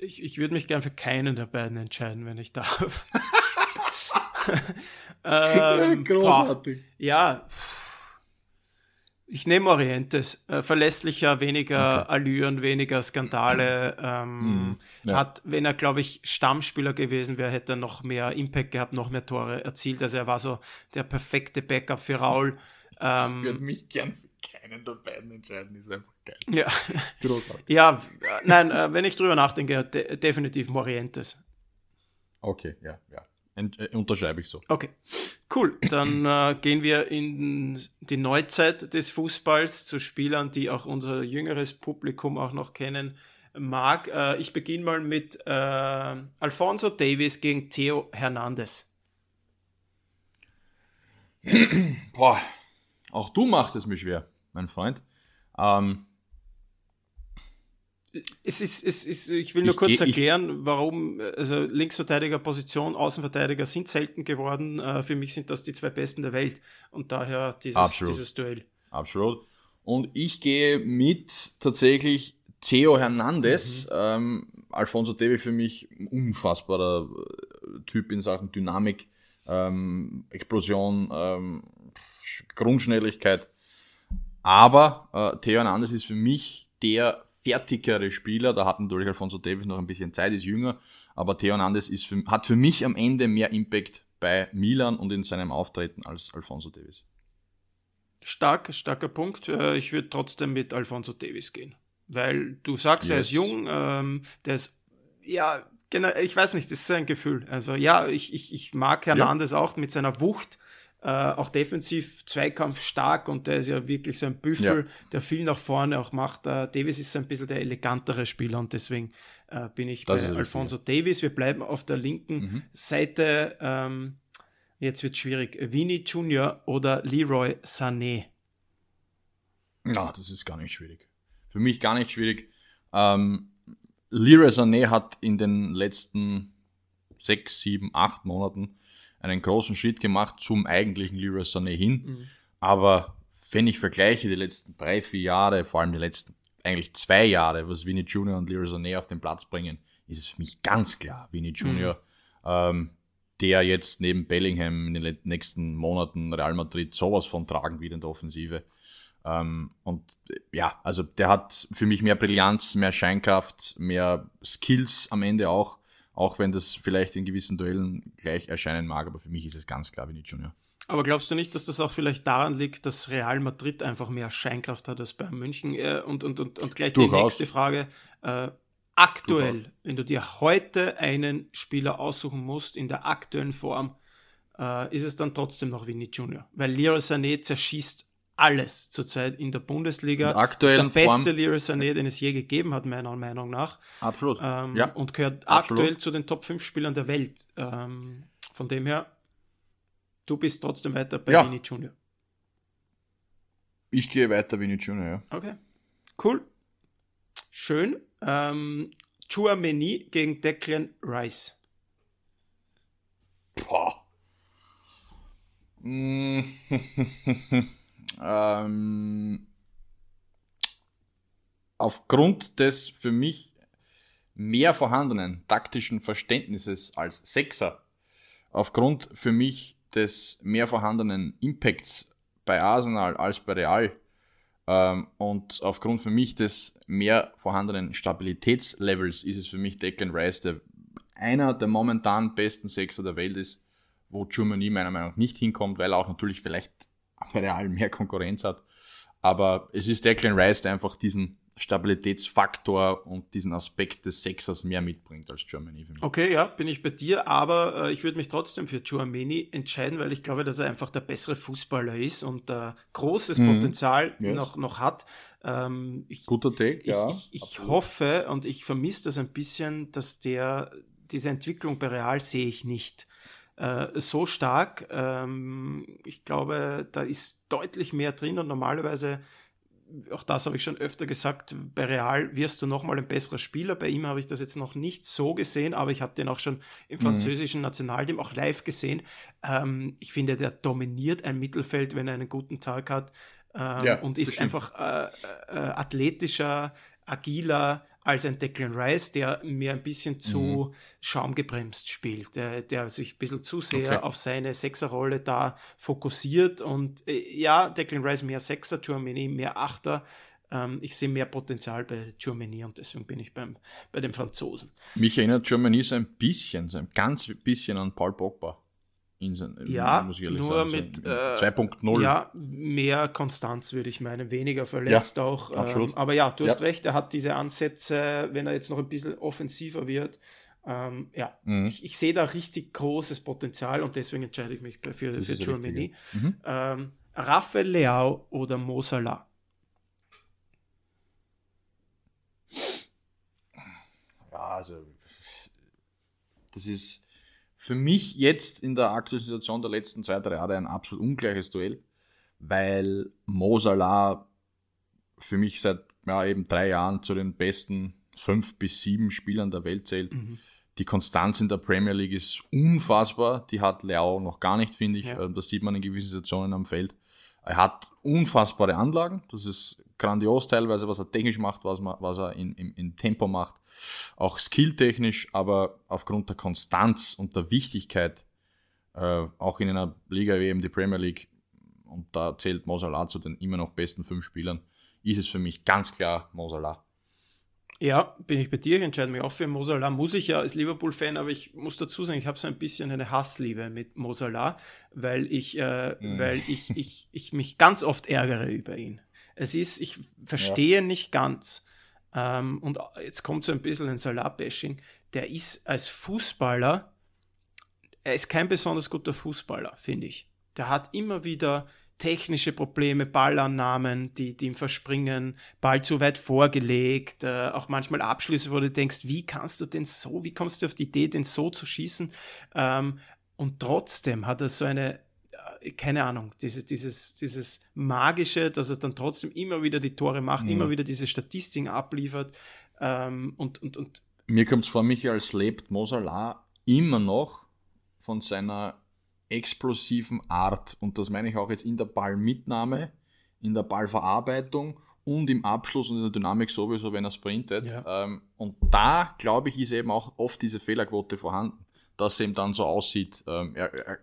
Ich, ich würde mich gern für keinen der beiden entscheiden, wenn ich darf. ähm, Großartig. Boah, ja, ich nehme Orientes. Äh, verlässlicher, weniger okay. Allüren, weniger Skandale. Ähm, mm, ja. Hat, wenn er, glaube ich, Stammspieler gewesen wäre, hätte er noch mehr Impact gehabt, noch mehr Tore erzielt. Also er war so der perfekte Backup für Raul. Ähm, ich würde mich gern für keinen der beiden entscheiden, ist einfach geil. Ja, Großartig. ja nein, äh, wenn ich drüber nachdenke, de definitiv Morientes. Okay, ja, ja. Äh, unterschreibe ich so. Okay, cool. Dann äh, gehen wir in die Neuzeit des Fußballs zu Spielern, die auch unser jüngeres Publikum auch noch kennen mag. Äh, ich beginne mal mit äh, Alfonso Davis gegen Theo Hernandez. Boah, auch du machst es mir schwer, mein Freund. Ähm, es ist, es ist, ich will nur ich kurz geh, erklären, warum, also Linksverteidiger-Position, Außenverteidiger sind selten geworden. Uh, für mich sind das die zwei besten der Welt und daher dieses, dieses Duell. Absolut. Und ich gehe mit tatsächlich Theo Hernandez. Mhm. Ähm, Alfonso Davis für mich unfassbarer äh, Typ in Sachen Dynamik, ähm, Explosion, ähm, Grundschnelligkeit. Aber äh, Theo Hernandez ist für mich der fertigere Spieler. Da hat natürlich Alfonso Davis noch ein bisschen Zeit, ist jünger, aber Theo Hernandez ist für, hat für mich am Ende mehr Impact bei Milan und in seinem Auftreten als Alfonso Davis. Stark, starker Punkt. Äh, ich würde trotzdem mit Alfonso Davis gehen. Weil du sagst, yes. er ist jung, ähm, der ist, ja, genau, ich weiß nicht, das ist ein Gefühl. Also ja, ich, ich, ich mag Hernandez ja. auch mit seiner Wucht, äh, auch defensiv Zweikampf stark und der ist ja wirklich so ein Büffel, ja. der viel nach vorne auch macht. Äh, Davis ist so ein bisschen der elegantere Spieler und deswegen äh, bin ich das bei Alfonso richtig. Davis. Wir bleiben auf der linken mhm. Seite. Ähm, jetzt wird schwierig. Vini Junior oder Leroy Sané? Na, das ist gar nicht schwierig. Für mich gar nicht schwierig. Ähm, Leroy Sané hat in den letzten sechs, sieben, acht Monaten einen großen Schritt gemacht zum eigentlichen Leroy Sané hin. Mhm. Aber wenn ich vergleiche die letzten drei, vier Jahre, vor allem die letzten eigentlich zwei Jahre, was Vinny Junior und Leroy Sané auf den Platz bringen, ist es für mich ganz klar, Vinny Junior, mhm. ähm, der jetzt neben Bellingham in den nächsten Monaten Real Madrid sowas von tragen wird in der Offensive. Ähm, und ja, also der hat für mich mehr Brillanz, mehr Scheinkraft, mehr Skills am Ende auch. Auch wenn das vielleicht in gewissen Duellen gleich erscheinen mag, aber für mich ist es ganz klar Vinicius Junior. Aber glaubst du nicht, dass das auch vielleicht daran liegt, dass Real Madrid einfach mehr Scheinkraft hat als Bayern München? Äh, und, und, und, und gleich Durchaus. die nächste Frage. Äh, aktuell, Durchaus. wenn du dir heute einen Spieler aussuchen musst in der aktuellen Form, äh, ist es dann trotzdem noch Vinny Junior. Weil Leroy Sané zerschießt alles zurzeit in der Bundesliga. Aktuell ist der beste Leroy Sané, den es je gegeben hat, meiner Meinung nach. Absolut. Ähm, ja. Und gehört Absolut. aktuell zu den Top 5 Spielern der Welt. Ähm, von dem her, du bist trotzdem weiter bei ja. Vini Junior. Ich gehe weiter Vini Junior, ja. Okay. Cool. Schön. Ähm, Chouameni gegen Declan Rice. Boah. ähm, aufgrund des für mich mehr vorhandenen taktischen Verständnisses als Sechser, aufgrund für mich des mehr vorhandenen Impacts bei Arsenal als bei Real ähm, und aufgrund für mich des mehr vorhandenen Stabilitätslevels ist es für mich Declan Rice, der einer der momentan besten Sechser der Welt ist, wo Germany meiner Meinung nach nicht hinkommt, weil er auch natürlich vielleicht bei Real mehr Konkurrenz hat. Aber es ist Declan Rice, der einfach diesen Stabilitätsfaktor und diesen Aspekt des Sechsers mehr mitbringt als Germany für mich. Okay, ja, bin ich bei dir, aber äh, ich würde mich trotzdem für Germany entscheiden, weil ich glaube, dass er einfach der bessere Fußballer ist und äh, großes mhm. Potenzial yes. noch, noch hat. Ähm, ich, Guter Take, ja. Ich, ich, ich hoffe und ich vermisse das ein bisschen, dass der, diese Entwicklung bei Real sehe ich nicht äh, so stark. Ähm, ich glaube, da ist deutlich mehr drin und normalerweise auch das habe ich schon öfter gesagt, bei Real wirst du nochmal ein besserer Spieler. Bei ihm habe ich das jetzt noch nicht so gesehen, aber ich habe den auch schon im mhm. französischen Nationalteam auch live gesehen. Ähm, ich finde, der dominiert ein Mittelfeld, wenn er einen guten Tag hat ähm, ja, und ist bestimmt. einfach äh, äh, athletischer, agiler, als ein Declan Rice, der mir ein bisschen zu mhm. schaumgebremst spielt, der, der, sich ein bisschen zu sehr okay. auf seine Sechserrolle da fokussiert. Und äh, ja, Declan Rice mehr Sechser, Germany mehr Achter. Ähm, ich sehe mehr Potenzial bei Germany und deswegen bin ich beim, bei den Franzosen. Mich erinnert Germany so ein bisschen, so ein ganz bisschen an Paul Pogba. Inseln. Ja, nur sagen. mit äh, 2.0. Ja, mehr Konstanz würde ich meinen, weniger verletzt ja, auch. Ähm, aber ja, du hast ja. recht, er hat diese Ansätze, wenn er jetzt noch ein bisschen offensiver wird. Ähm, ja, mhm. ich, ich sehe da richtig großes Potenzial und deswegen entscheide ich mich für, für Germany. Mhm. Ähm, Rafael Leao oder Mo Salah? Ja, also das ist für mich jetzt in der aktuellen Situation der letzten zwei, drei Jahre ein absolut ungleiches Duell, weil Mo Salah für mich seit ja, eben drei Jahren zu den besten fünf bis sieben Spielern der Welt zählt. Mhm. Die Konstanz in der Premier League ist unfassbar. Die hat Leao noch gar nicht, finde ich. Ja. Ähm, das sieht man in gewissen Situationen am Feld. Er hat unfassbare Anlagen. Das ist grandios teilweise, was er technisch macht, was, man, was er in, in, in Tempo macht. Auch skilltechnisch, aber aufgrund der Konstanz und der Wichtigkeit, äh, auch in einer Liga wie eben die Premier League, und da zählt Mosala zu den immer noch besten fünf Spielern, ist es für mich ganz klar Mosala. Ja, bin ich bei dir. Ich entscheide mich auch für Mosala. Muss ich ja als Liverpool-Fan, aber ich muss dazu sagen, ich habe so ein bisschen eine Hassliebe mit Mosala, weil ich, äh, mm. weil ich, ich, ich mich ganz oft ärgere über ihn. Es ist, ich verstehe ja. nicht ganz. Ähm, und jetzt kommt so ein bisschen ein Salat-Bashing. Der ist als Fußballer, er ist kein besonders guter Fußballer, finde ich. Der hat immer wieder technische Probleme, Ballannahmen, die, die ihm verspringen, Ball zu weit vorgelegt, äh, auch manchmal Abschlüsse, wo du denkst, wie kannst du denn so, wie kommst du auf die Idee, den so zu schießen? Ähm, und trotzdem hat er so eine, keine Ahnung, dieses, dieses, dieses Magische, dass er dann trotzdem immer wieder die Tore macht, mhm. immer wieder diese Statistiken abliefert. Ähm, und, und, und Mir kommt es vor, mich als lebt Mosala immer noch von seiner explosiven Art. Und das meine ich auch jetzt in der Ballmitnahme, in der Ballverarbeitung und im Abschluss und in der Dynamik sowieso, wenn er sprintet. Ja. Ähm, und da, glaube ich, ist eben auch oft diese Fehlerquote vorhanden, dass es eben dann so aussieht. Ähm, er, er,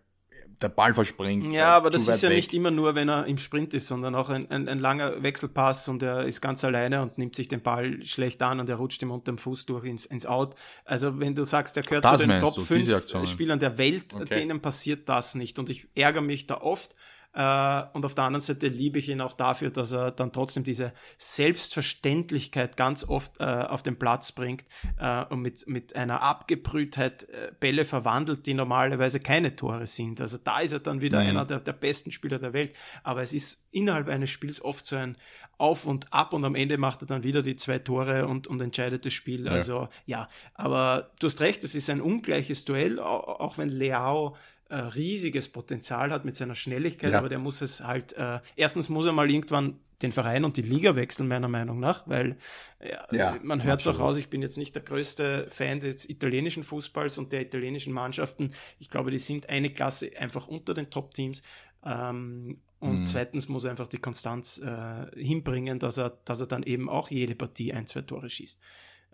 der Ball verspringt. Ja, aber das ist ja weg. nicht immer nur, wenn er im Sprint ist, sondern auch ein, ein, ein, langer Wechselpass und er ist ganz alleine und nimmt sich den Ball schlecht an und er rutscht ihm unter dem Fuß durch ins, ins Out. Also wenn du sagst, er gehört das zu den Top 5 Spielern der Welt, okay. denen passiert das nicht. Und ich ärgere mich da oft, äh, und auf der anderen Seite liebe ich ihn auch dafür, dass er dann trotzdem diese Selbstverständlichkeit ganz oft äh, auf den Platz bringt äh, und mit, mit einer Abgebrühtheit Bälle verwandelt, die normalerweise keine Tore sind. Also da ist er dann wieder mhm. einer der, der besten Spieler der Welt. Aber es ist innerhalb eines Spiels oft so ein Auf und Ab und am Ende macht er dann wieder die zwei Tore und, und entscheidet das Spiel. Ja. Also ja, aber du hast recht, es ist ein ungleiches Duell, auch wenn Leao äh, riesiges Potenzial hat mit seiner Schnelligkeit, ja. aber der muss es halt, äh, erstens muss er mal irgendwann den Verein und die Liga wechseln, meiner Meinung nach, weil ja, ja, man hört es auch raus, ich bin jetzt nicht der größte Fan des italienischen Fußballs und der italienischen Mannschaften. Ich glaube, die sind eine Klasse einfach unter den Top-Teams. Ähm, und mhm. zweitens muss er einfach die Konstanz äh, hinbringen, dass er, dass er dann eben auch jede Partie ein, zwei Tore schießt.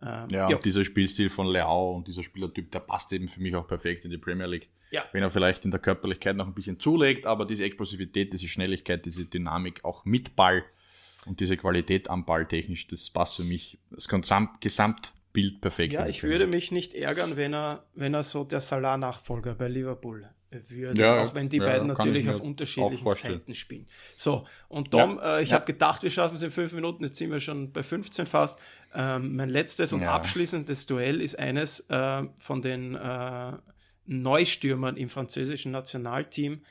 Ähm, ja, ja. Und dieser Spielstil von Leao und dieser Spielertyp, der passt eben für mich auch perfekt in die Premier League. Ja. Wenn er vielleicht in der Körperlichkeit noch ein bisschen zulegt, aber diese Explosivität, diese Schnelligkeit, diese Dynamik auch mit Ball und diese Qualität am Ball technisch, das passt für mich, das Gesamt, Gesamtbild perfekt. Ja, ich würde mich nicht ärgern, wenn er, wenn er so der Salah-Nachfolger bei Liverpool würde, ja, auch wenn die ja, beiden natürlich auf unterschiedlichen Seiten spielen. So, und Tom, ja, äh, ich habe gedacht, wir schaffen es in fünf Minuten, jetzt sind wir schon bei 15 fast. Ähm, mein letztes und abschließendes Duell ist eines äh, von den äh, Neustürmern im französischen Nationalteam.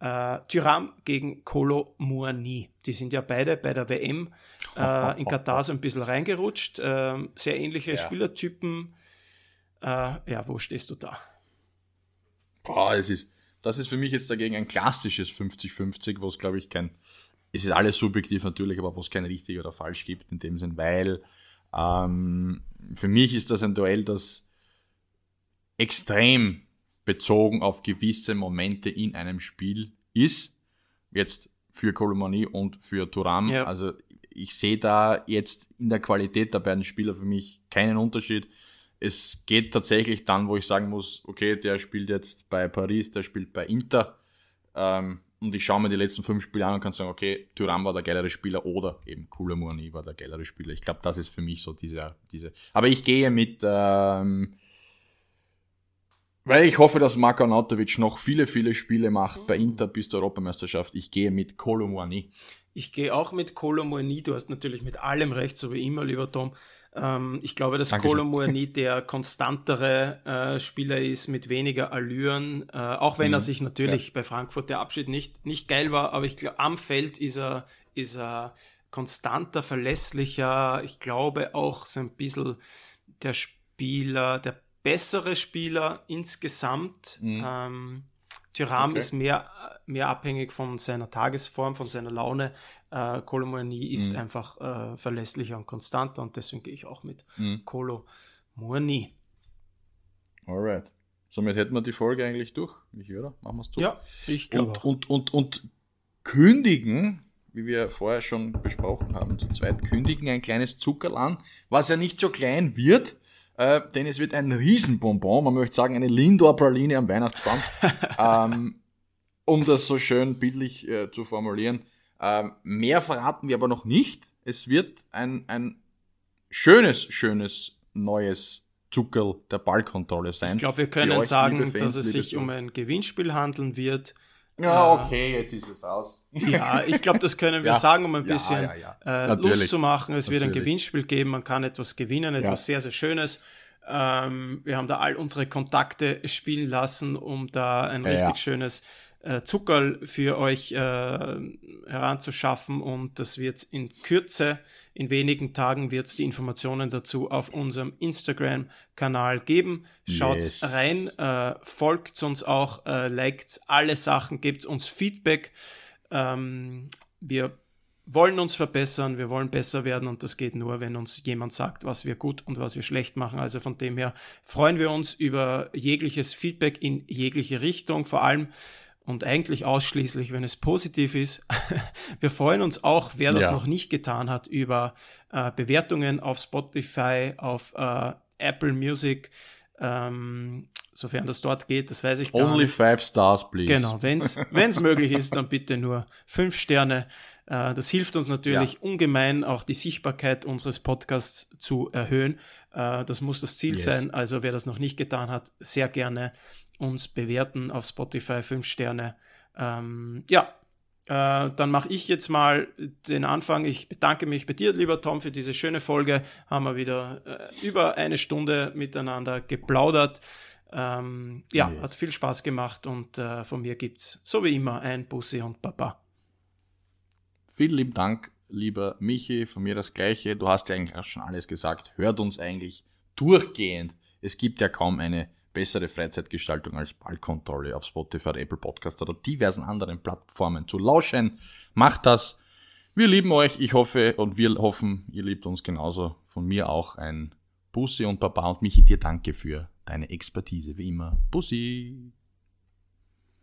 Äh, Thuram gegen Kolo Muani. Die sind ja beide bei der WM äh, in Katar so ein bisschen reingerutscht. Äh, sehr ähnliche Spielertypen. Äh, ja, wo stehst du da? Boah, es ist, das ist für mich jetzt dagegen ein klassisches 50-50, wo es, glaube ich, kein, es ist alles subjektiv natürlich, aber wo es kein richtig oder falsch gibt in dem Sinn, weil ähm, für mich ist das ein Duell, das extrem bezogen auf gewisse Momente in einem Spiel ist. Jetzt für Kolomani und für Turam. Ja. Also ich sehe da jetzt in der Qualität der beiden Spieler für mich keinen Unterschied es geht tatsächlich dann, wo ich sagen muss, okay, der spielt jetzt bei Paris, der spielt bei Inter. Ähm, und ich schaue mir die letzten fünf Spiele an und kann sagen, okay, Thuram war der geilere Spieler oder eben Koulibaly war der geilere Spieler. Ich glaube, das ist für mich so diese, diese. Aber ich gehe mit, ähm, weil ich hoffe, dass Marko Nautovic noch viele, viele Spiele macht bei Inter bis zur Europameisterschaft. Ich gehe mit Kolomouani. Ich gehe auch mit Kolomouani. Du hast natürlich mit allem recht, so wie immer, lieber Tom. Ähm, ich glaube, dass Kolo Muani der konstantere äh, Spieler ist mit weniger Allüren, äh, auch wenn mhm. er sich natürlich ja. bei Frankfurt der Abschied nicht, nicht geil war, aber ich glaube, am Feld ist er, ist er konstanter, verlässlicher. Ich glaube auch so ein bisschen der Spieler, der bessere Spieler insgesamt. Mhm. Ähm, Tyram okay. ist mehr, mehr abhängig von seiner Tagesform, von seiner Laune. Äh, Kolomouani ist mhm. einfach äh, verlässlicher und konstanter und deswegen gehe ich auch mit mhm. Kolomouani. Alright. Somit hätten wir die Folge eigentlich durch, mich, oder? Machen wir es zu. Ja, ich glaube. Und, und, und, und kündigen, wie wir vorher schon besprochen haben, zu zweit kündigen ein kleines Zuckerl was ja nicht so klein wird, äh, denn es wird ein Riesenbonbon, man möchte sagen eine Lindor-Praline am Weihnachtsbaum, ähm, um das so schön bildlich äh, zu formulieren. Ähm, mehr verraten wir aber noch nicht. Es wird ein, ein schönes, schönes neues Zuckerl der Ballkontrolle sein. Ich glaube, wir können euch, sagen, Fans, dass es sich um ein Gewinnspiel handeln wird. Ja, äh, okay, jetzt ist es aus. Ja, ich glaube, das können wir ja, sagen, um ein bisschen ja, ja, äh, Lust zu machen. Es Natürlich. wird ein Gewinnspiel geben, man kann etwas gewinnen, etwas sehr, sehr Schönes. Ähm, wir haben da all unsere Kontakte spielen lassen, um da ein richtig schönes äh, Zuckerl für euch äh, heranzuschaffen und das wird in Kürze, in wenigen Tagen wird es die Informationen dazu auf unserem Instagram-Kanal geben. Schaut yes. rein, äh, folgt uns auch, äh, liked alle Sachen, gebt uns Feedback. Ähm, wir wollen uns verbessern, wir wollen besser werden und das geht nur, wenn uns jemand sagt, was wir gut und was wir schlecht machen. Also von dem her freuen wir uns über jegliches Feedback in jegliche Richtung, vor allem und eigentlich ausschließlich, wenn es positiv ist. Wir freuen uns auch, wer das ja. noch nicht getan hat, über äh, Bewertungen auf Spotify, auf äh, Apple Music, ähm, sofern das dort geht, das weiß ich gar Only nicht. five stars, please. Genau, wenn es möglich ist, dann bitte nur fünf Sterne. Äh, das hilft uns natürlich ja. ungemein, auch die Sichtbarkeit unseres Podcasts zu erhöhen. Äh, das muss das Ziel yes. sein. Also wer das noch nicht getan hat, sehr gerne uns bewerten auf Spotify, fünf Sterne. Ähm, ja, äh, dann mache ich jetzt mal den Anfang. Ich bedanke mich bei dir, lieber Tom, für diese schöne Folge. Haben wir wieder äh, über eine Stunde miteinander geplaudert. Ähm, ja, yes. hat viel Spaß gemacht und äh, von mir gibt es so wie immer ein Bussi und Papa. Vielen lieben Dank, lieber Michi. Von mir das Gleiche. Du hast ja eigentlich auch schon alles gesagt. Hört uns eigentlich durchgehend. Es gibt ja kaum eine bessere Freizeitgestaltung als Ballkontrolle auf Spotify, Apple Podcast oder diversen anderen Plattformen zu lauschen. Macht das. Wir lieben euch. Ich hoffe und wir hoffen, ihr liebt uns genauso. Von mir auch ein Bussi und Papa und Michi, dir danke für deine Expertise, wie immer. Bussi!